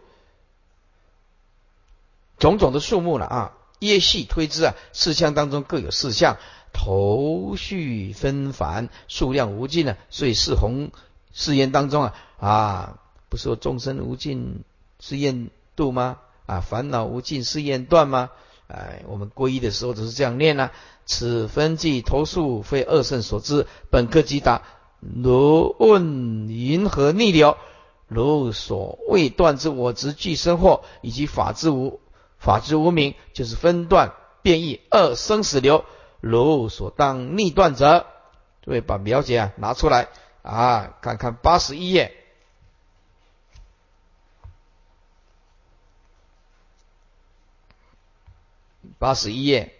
种种的数目了啊，耶系推之啊，四项当中各有四项，头绪纷繁，数量无尽啊，所以四弘四言当中啊啊，不是说众生无尽。是厌度吗？啊，烦恼无尽是厌断吗？哎，我们皈依的时候都是这样念啊。此分际投数非二圣所知，本科即答。如问云何逆流？如所未断之我执俱生祸，以及法之无法之无名，就是分断变异二生死流。如所当逆断者，各位把描解啊拿出来啊，看看八十一页。八十一页，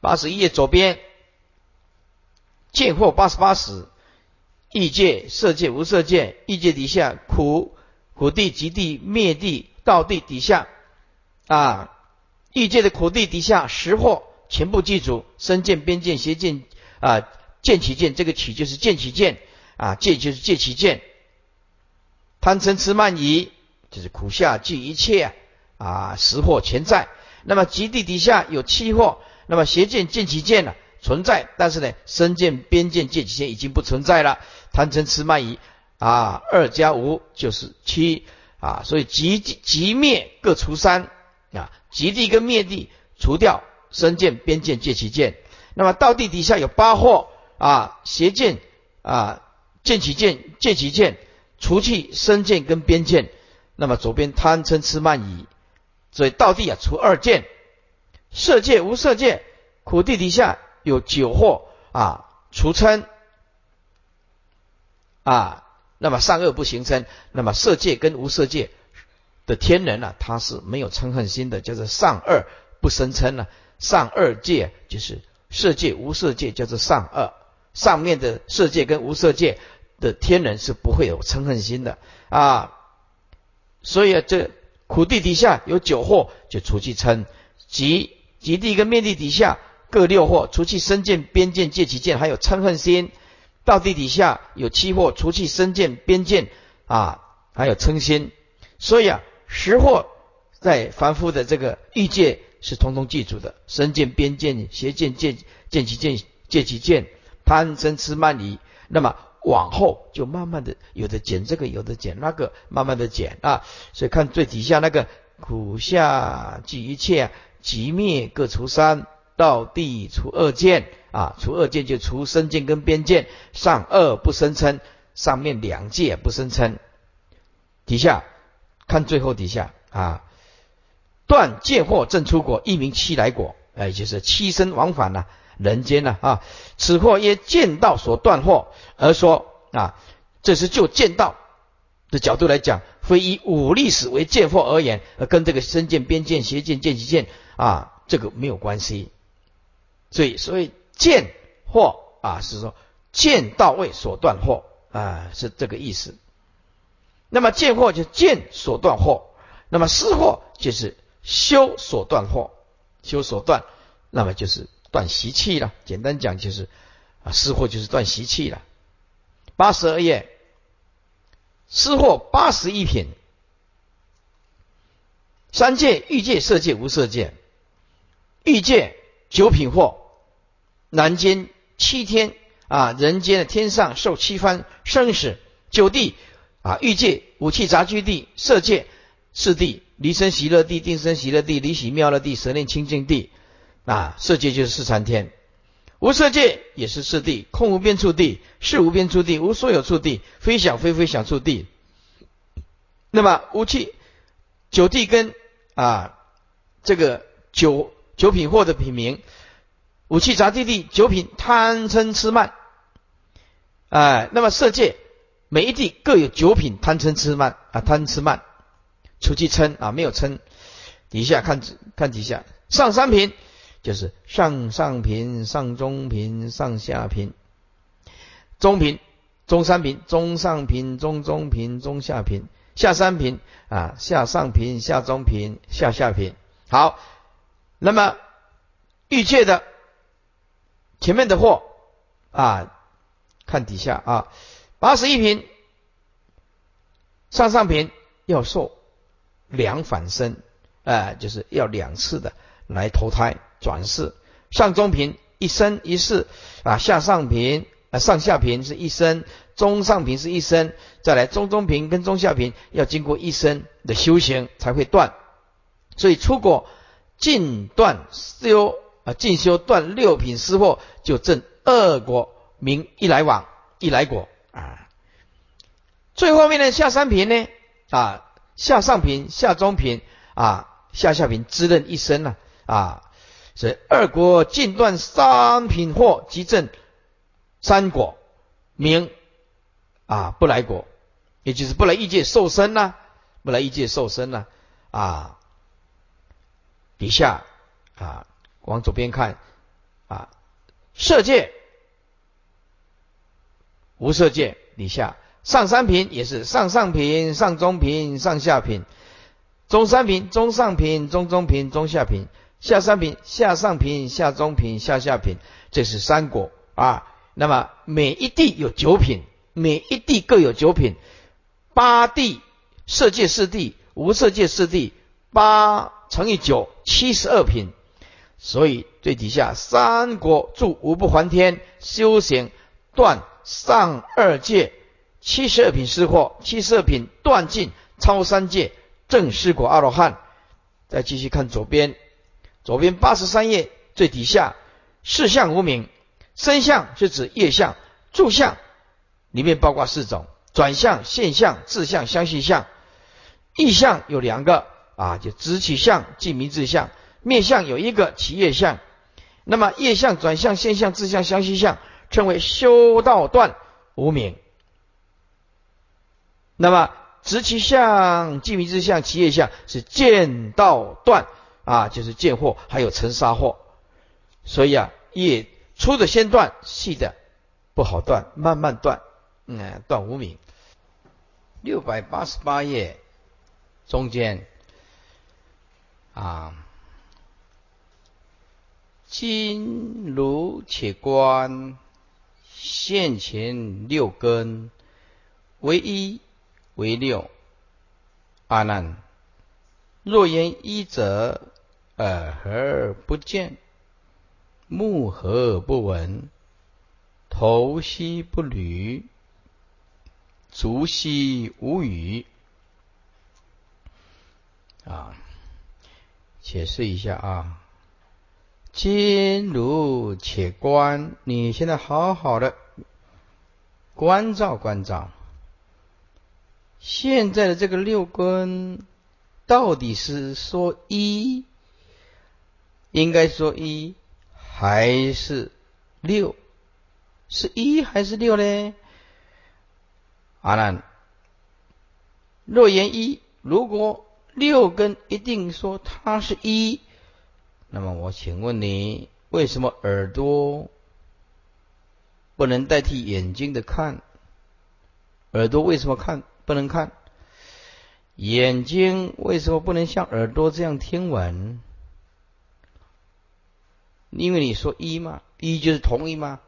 八十一页左边，见惑八十八时，异界、色界、无色界，异界底下苦苦地、极地、灭地、道地底下啊，异界的苦地底下识货全部记住，身见、边见、邪见啊，见其见，这个起就是见其见啊，见就是见其见，贪嗔痴慢疑就是苦下具一切啊，识货全在。那么极地底下有七货，那么邪见见其见了存在，但是呢，身见边见见其见已经不存在了。贪嗔痴慢疑啊，二加五就是七啊，所以极极灭各除三啊，极地跟灭地除掉身见边见见其见。那么道地底下有八惑啊，邪见啊见其见见其见，除去身见跟边见。那么左边贪嗔痴慢疑。所以道地啊，除二见，色界无色界，苦地底下有九惑啊，除嗔啊，那么善恶不形成，那么色界跟无色界的天人呢，他是没有嗔恨心的，叫做善恶不生嗔呢。善恶界就是色界无色界，叫做善恶。上面的色界跟无色界的天人是不会有嗔恨心的啊，所以啊这。苦地底下有九惑，就除去嗔；极极地跟灭地底下各六惑，除去身见、边见、戒其见，还有嗔恨心；到地底下有七惑，除去身见、边见啊，还有嗔心。所以啊，十惑在凡夫的这个欲界是通通记住的：身见、边见、邪见、见见其见、戒其见、贪嗔痴慢疑。那么。往后就慢慢的有的减这个，有的减那个，慢慢的减啊。所以看最底下那个苦下即一切，即灭各除三，到地除二见啊，除二见就除身见跟边见，上二不生嗔，上面两界不生嗔。底下看最后底下啊，断见惑正出果，一名七来果，哎，就是七生往返呐。人间呐啊，此惑曰见道所断惑，而说啊，这是就见道的角度来讲，非以武力史为见惑而言，而跟这个身见、边见、邪见、见其见啊，这个没有关系。所以，所以见惑啊，是说见到位所断惑啊，是这个意思。那么见惑就见所断惑，那么失惑就是修所断惑，修所断，那么就是。断习气了，简单讲就是，啊，失货就是断习气了。八十二页，失货八十一品。三界欲界、色界、无色界。欲界九品货，南间七天啊，人间的天上受七番生死。九地啊，欲界五气杂居地，色界四地，离生喜乐地、定生喜乐地、离喜妙乐地、舍念清净地啊，色界就是四禅天。无色界也是四地，空无边处地，是无边处地，无所有处地，非想非非想处地。那么无气九地跟啊这个九九品货的品名，武器杂地地九品贪嗔痴慢，哎，那么色界每一地各有九品贪嗔痴慢啊贪吃慢，除去嗔啊没有嗔，底下看看底下。上三品。就是上上品、上中品、上下品、中品、中三品、中上品、中中品、中下品、下三品啊，下上品、下中品、下下品。好，那么欲界的前面的货啊，看底下啊，八十一品上上品要受两反身，啊，就是要两次的来投胎。转世上中品一生一世啊，下上品啊上下品是一生，中上品是一生，再来中中品跟中下品要经过一生的修行才会断，所以出国尽断修啊进修断六品失货就证二果名一来往一来果啊，最后面的下三品呢啊下上品下中品啊下下品滋润一生呢啊。是二国尽断三品货，即证三果名啊不来果，也就是不来异界受身呐，不来异界受身呐啊。底下啊往左边看啊色界无色界，底下上三品也是上上品、上中品、上下品，中三品、中上品、中中品、中下品。下三品、下上品、下中品、下下品，这是三果啊。那么每一地有九品，每一地各有九品。八地色界四地，无色界四地，八乘以九，七十二品。所以最底下三果住无不还天，修行断上二界，七十二品失货，七十二品断尽超三界，正失果阿罗汉。再继续看左边。左边八十三页最底下，四相无名，身相是指业相，住相里面包括四种：转向、现象、自相、相续相。意相有两个啊，就直起相、即名自相；面相有一个，起业相。那么业相、转向、现象、自相、相续相称为修道断无名。那么直起相、即名自相、起业相是见道断。啊，就是见货，还有尘沙货，所以啊，业粗的先断，细的不好断，慢慢断，嗯，断无名。六百八十八页中间啊，今如且观现前六根，为一为六，阿难，若言一者。耳而不见，目而不闻，头息不履，足息无语。啊，解释一下啊。今如且观，你现在好好的关照关照，现在的这个六根到底是说一？应该说一还是六？是一还是六呢？阿难，若言一，如果六根一定说它是一，那么我请问你，为什么耳朵不能代替眼睛的看？耳朵为什么看不能看？眼睛为什么不能像耳朵这样听闻？因为你说一嘛，一就是同一吗？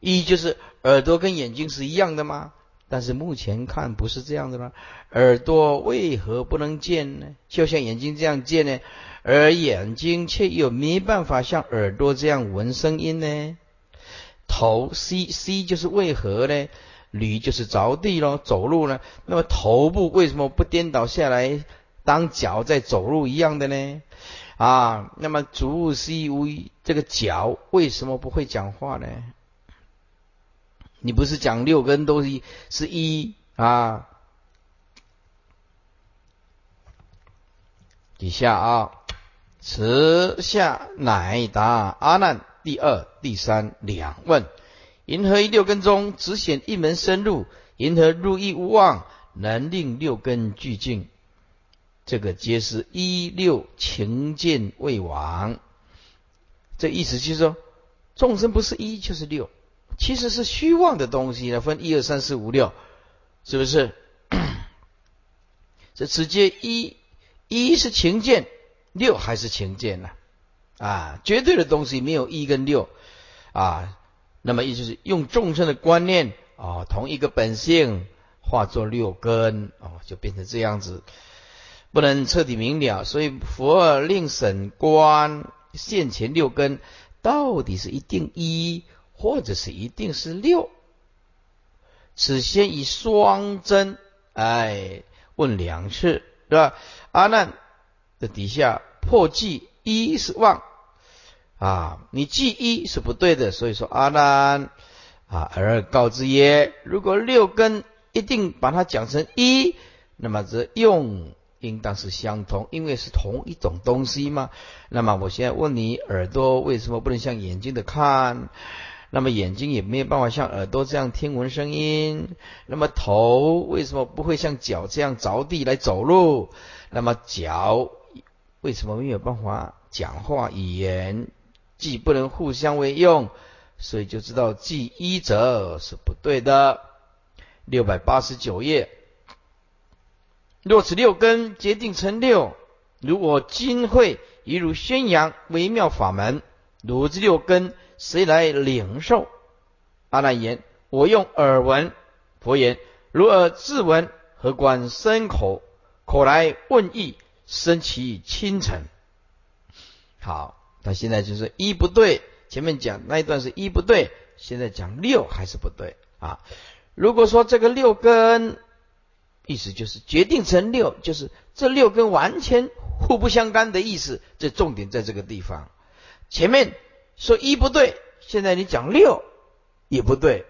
一就是耳朵跟眼睛是一样的吗？但是目前看不是这样的了。耳朵为何不能见呢？就像眼睛这样见呢？而眼睛却又没办法像耳朵这样闻声音呢？头 C C 就是为何呢？驴就是着地咯，走路呢？那么头部为什么不颠倒下来当脚在走路一样的呢？啊，那么足 C 无这个脚为什么不会讲话呢？你不是讲六根都是是一啊？底下啊，持下乃答阿难第二、第三两问：银河一六根中只显一门深入，银河入意无望，能令六根俱净。这个皆是一六情见未亡。这意思就是说，众生不是一就是六。其实是虚妄的东西呢，分一二三四五六，是不是？这直接一一是情见，六还是情见呢？啊，绝对的东西没有一跟六啊。那么也就是用众生的观念啊，同一个本性化作六根哦，就变成这样子，不能彻底明了。所以佛令审观现前六根到底是一定一。或者是一定是六，此先以双针，哎，问两次，对吧？阿难的底下破记一是妄啊，你记一是不对的，所以说阿难啊，而告之曰：如果六根一定把它讲成一，那么这用应当是相同，因为是同一种东西嘛。那么我现在问你，耳朵为什么不能像眼睛的看？那么眼睛也没有办法像耳朵这样听闻声音，那么头为什么不会像脚这样着地来走路？那么脚为什么没有办法讲话语言？既不能互相为用，所以就知道记一则是不对的。六百八十九页，若此六根决定成六，如我今会一如宣扬微妙法门，如之六根。谁来领受？阿难言：我用耳闻。佛言：如耳自闻，何关身口？口来问意，生其清晨。好，他现在就是一不对。前面讲那一段是一不对，现在讲六还是不对啊？如果说这个六根，意思就是决定成六，就是这六根完全互不相干的意思。这重点在这个地方。前面。说一不对，现在你讲六也不对。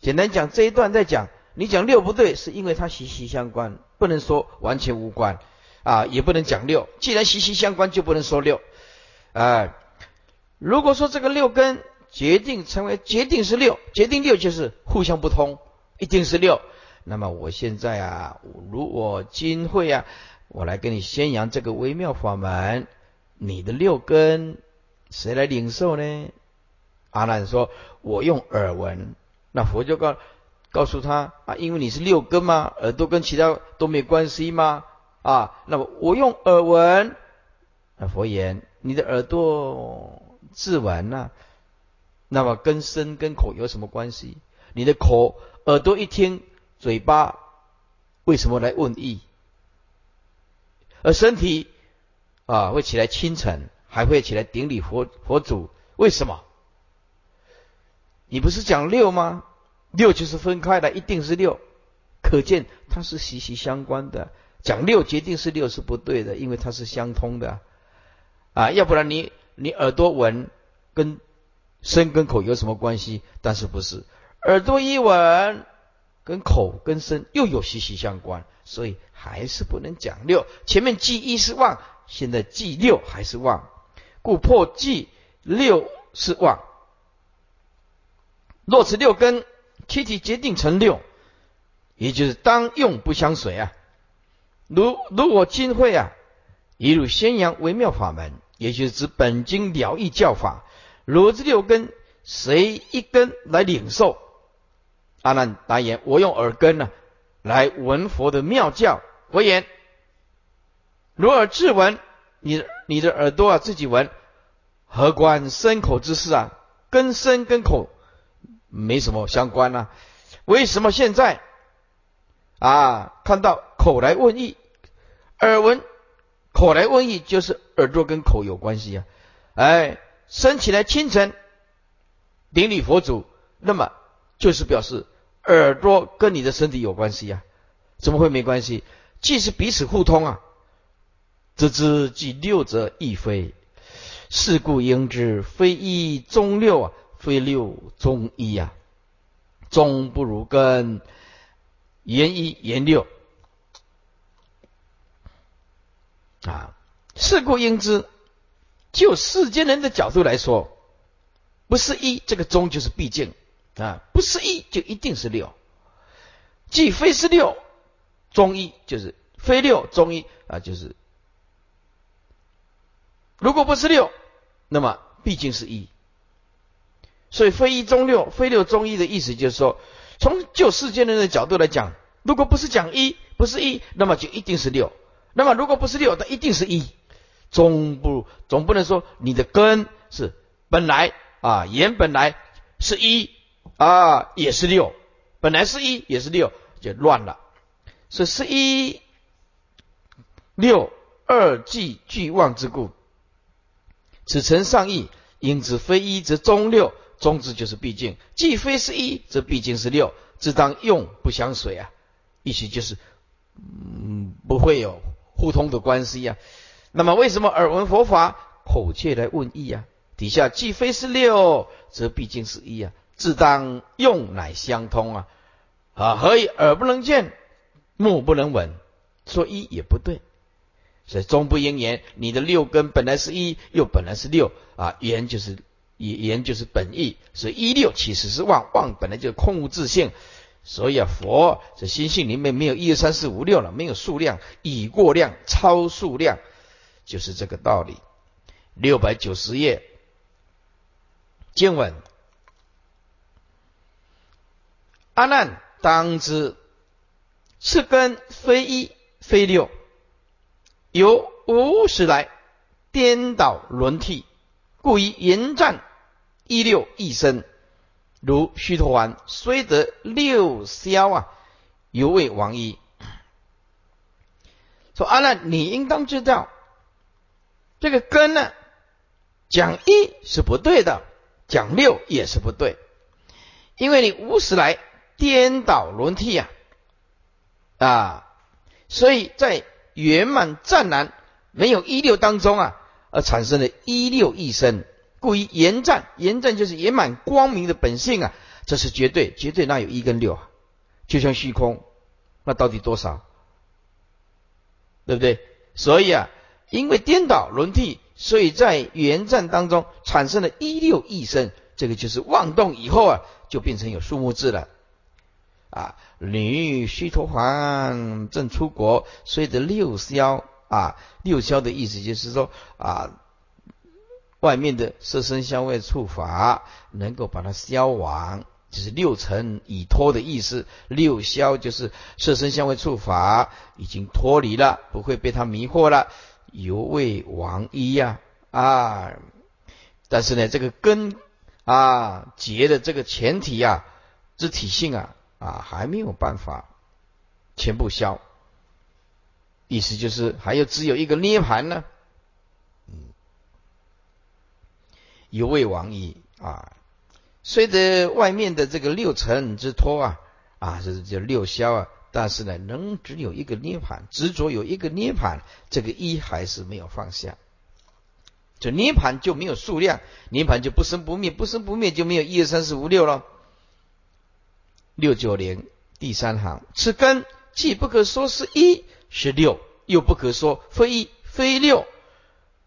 简单讲这一段在讲，你讲六不对，是因为它息息相关，不能说完全无关啊，也不能讲六。既然息息相关，就不能说六。哎，如果说这个六根决定成为决定是六，决定六就是互相不通，一定是六。那么我现在啊，如我今会啊，我来跟你宣扬这个微妙法门，你的六根。谁来领受呢？阿难说：“我用耳闻。”那佛就告告诉他：“啊，因为你是六根嘛，耳朵跟其他都没关系吗？啊，那么我用耳闻。”那佛言：“你的耳朵自闻呐，那么跟身跟口有什么关系？你的口耳朵一听，嘴巴为什么来问意？而身体啊会起来清晨。”还会起来顶礼佛佛祖？为什么？你不是讲六吗？六就是分开的，一定是六。可见它是息息相关的。讲六决定是六是不对的，因为它是相通的啊。要不然你你耳朵闻跟身跟口有什么关系？但是不是耳朵一闻跟口跟身又有息息相关，所以还是不能讲六。前面记一是忘，现在记六还是忘。故破记六是妄，若此六根七体决定成六，也就是当用不相随啊。如如我今会啊，一入宣扬微妙法门，也就是指本经了义教法。如这六根谁一根来领受？阿难答言：我用耳根呢，来闻佛的妙教。佛言：如耳自闻。你你的耳朵啊，自己闻，何关身口之事啊？跟身跟口没什么相关啊。为什么现在啊看到口来问意，耳闻口来问意，就是耳朵跟口有关系啊？哎，升起来清晨顶礼佛祖，那么就是表示耳朵跟你的身体有关系呀？怎么会没关系？既是彼此互通啊，知之即六则亦非，是故应知非一中六啊，非六中一呀。中不如根，言一言六啊。是故应知，就世间人的角度来说，不是一这个中就是毕竟啊，不是一就一定是六，既非是六。中医就是非六中医啊，就是如果不是六，那么毕竟是一。所以非一中六，非六中一的意思就是说，从就世间人的角度来讲，如果不是讲一，不是一，那么就一定是六。那么如果不是六，那一定是一。总不总不能说你的根是本来啊，原本来是一啊，也是六，本来是一也是六，就乱了。所以是一六二既俱忘之故，此诚上义。因之非一则中六，中之就是毕竟；既非是一，则毕竟是六，自当用不相随啊。意思就是，嗯，不会有互通的关系呀。那么为什么耳闻佛法，口切来问义啊？底下既非是六，则毕竟是一啊，自当用乃相通啊。啊，何以耳不能见？目不能闻，说一也不对，所以中不应言。你的六根本来是一，又本来是六啊，言就是言就是本意，所以一六其实是妄，妄本来就空无自性，所以啊，佛这心性里面没有一二三四五六了，没有数量，已过量，超数量，就是这个道理。六百九十页经文，阿难当知。是根非一非六，由无始来颠倒轮替，故以言战一六一生。如须陀洹虽得六消啊，犹未亡一。说阿难，你应当知道，这个根呢，讲一是不对的，讲六也是不对，因为你无始来颠倒轮替啊。啊，所以在圆满湛然没有一六当中啊，而产生了一六一生，故于圆湛，圆湛就是圆满光明的本性啊，这是绝对，绝对那有一跟六啊，就像虚空，那到底多少？对不对？所以啊，因为颠倒轮替，所以在圆湛当中产生了一六一生，这个就是妄动以后啊，就变成有数目字了。啊，女须陀洹正出国，虽得六消啊，六消的意思就是说啊，外面的色身香味触法能够把它消亡，就是六尘已脱的意思。六消就是色身香味触法已经脱离了，不会被它迷惑了，犹未亡一呀啊！但是呢，这个根啊结的这个前提呀，之体性啊。啊，还没有办法全部消，意思就是还有只有一个涅盘呢，嗯，犹未亡矣啊。虽得外面的这个六尘之托啊，啊，这是叫六消啊，但是呢，能只有一个涅盘，执着有一个涅盘，这个一还是没有放下。就涅盘就没有数量，涅盘就不生不灭，不生不灭就没有一二三四五六了。六九零第三行，此根既不可说是一是六，又不可说非一非六，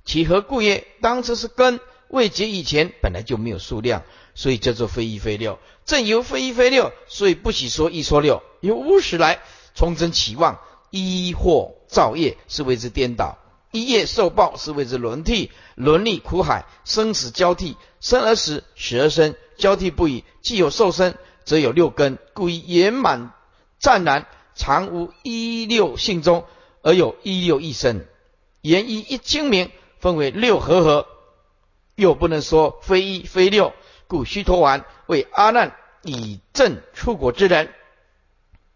其何故也？当这是根未结以前，本来就没有数量，所以叫做非一非六。正由非一非六，所以不许说一说六。由无始来从真起望，一或造业是为之颠倒，一业受报是为之轮替，轮历苦海，生死交替，生而死，死而生，交替不已，既有受生。则有六根，故以圆满湛然，常无一六性中，而有一六一生。言一一清明，分为六合合，又不能说非一非六。故须陀洹为阿难以正出国之人，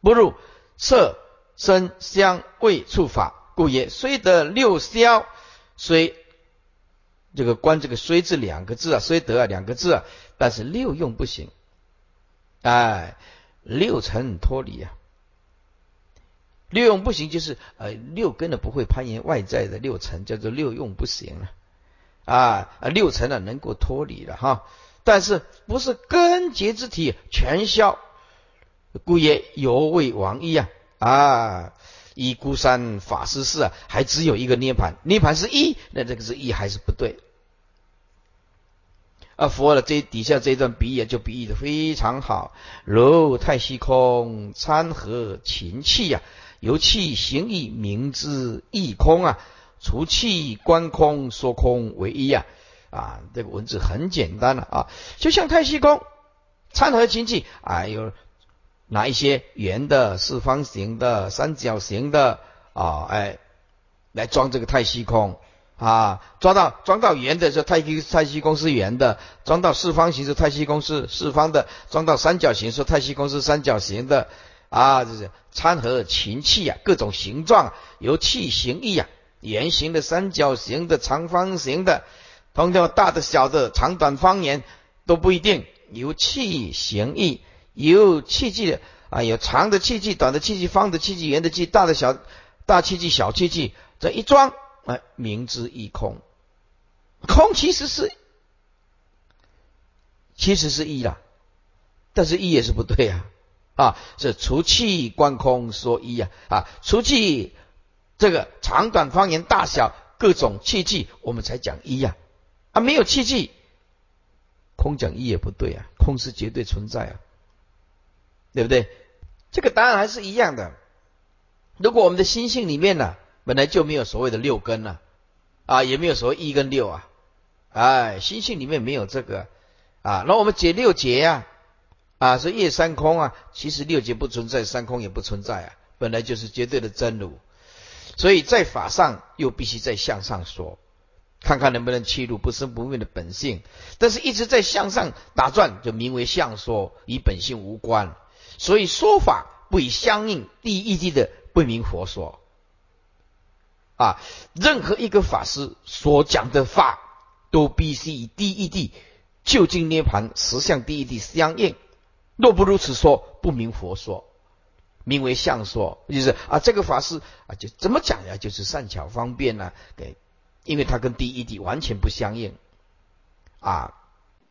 不入色、声、香、味、触、法，故也。虽得六消，虽这个观这个“虽”字两个字啊，虽得啊两个字啊，但是六用不行。哎，六尘脱离啊，六用不行，就是呃六根的不会攀岩外在的六尘，叫做六用不行了。啊啊，六尘呢能够脱离了哈。但是不是根结之体全消，故曰犹未亡一啊啊！以孤山法师是啊，还只有一个涅盘，涅盘是一，那这个是一还是不对？啊，佛的这底下这段比喻就比喻的非常好，如太虚空参合情气呀，由气行意明之意空啊，除气观空说空为一呀。啊，这个文字很简单了啊，就像太虚空参合经济啊，有拿一些圆的、四方形的、三角形的啊，哎，来装这个太虚空啊，装到装到圆的时候，太极太极宫是圆的；装到四方形是太极宫是四方的；装到三角形说太极宫是三角形的啊，就是参合情气啊，各种形状由气形意啊，圆形的、三角形的、长方形的。通常大的、小的、长短、方言都不一定，由气形意，由气机的啊，有长的气机、短的气机、方的气机、圆的气、大的小大气机、小气机，这一装，哎，明之一空，空其实是其实是一啦，但是一也是不对呀，啊，是除气观空说一呀，啊，除气这个长短方言大小各种气机，我们才讲一呀。啊，没有气气，空讲一也不对啊，空是绝对存在啊，对不对？这个答案还是一样的。如果我们的心性里面呢，本来就没有所谓的六根了，啊，也没有所谓一跟六啊，哎，心性里面没有这个啊，那我们解六劫呀，啊，是夜三空啊，其实六劫不存在，三空也不存在啊，本来就是绝对的真如，所以在法上又必须在向上说。看看能不能切入不生不灭的本性，但是一直在向上打转，就名为相说，与本性无关。所以说法不以相应第一义的不明佛说。啊，任何一个法师所讲的法，都必须以第一义谛究竟涅盘实相第一谛相应。若不如此说，不明佛说，名为相说，就是啊，这个法师啊，就怎么讲呀？就是善巧方便呢，给。因为它跟第一谛完全不相应，啊，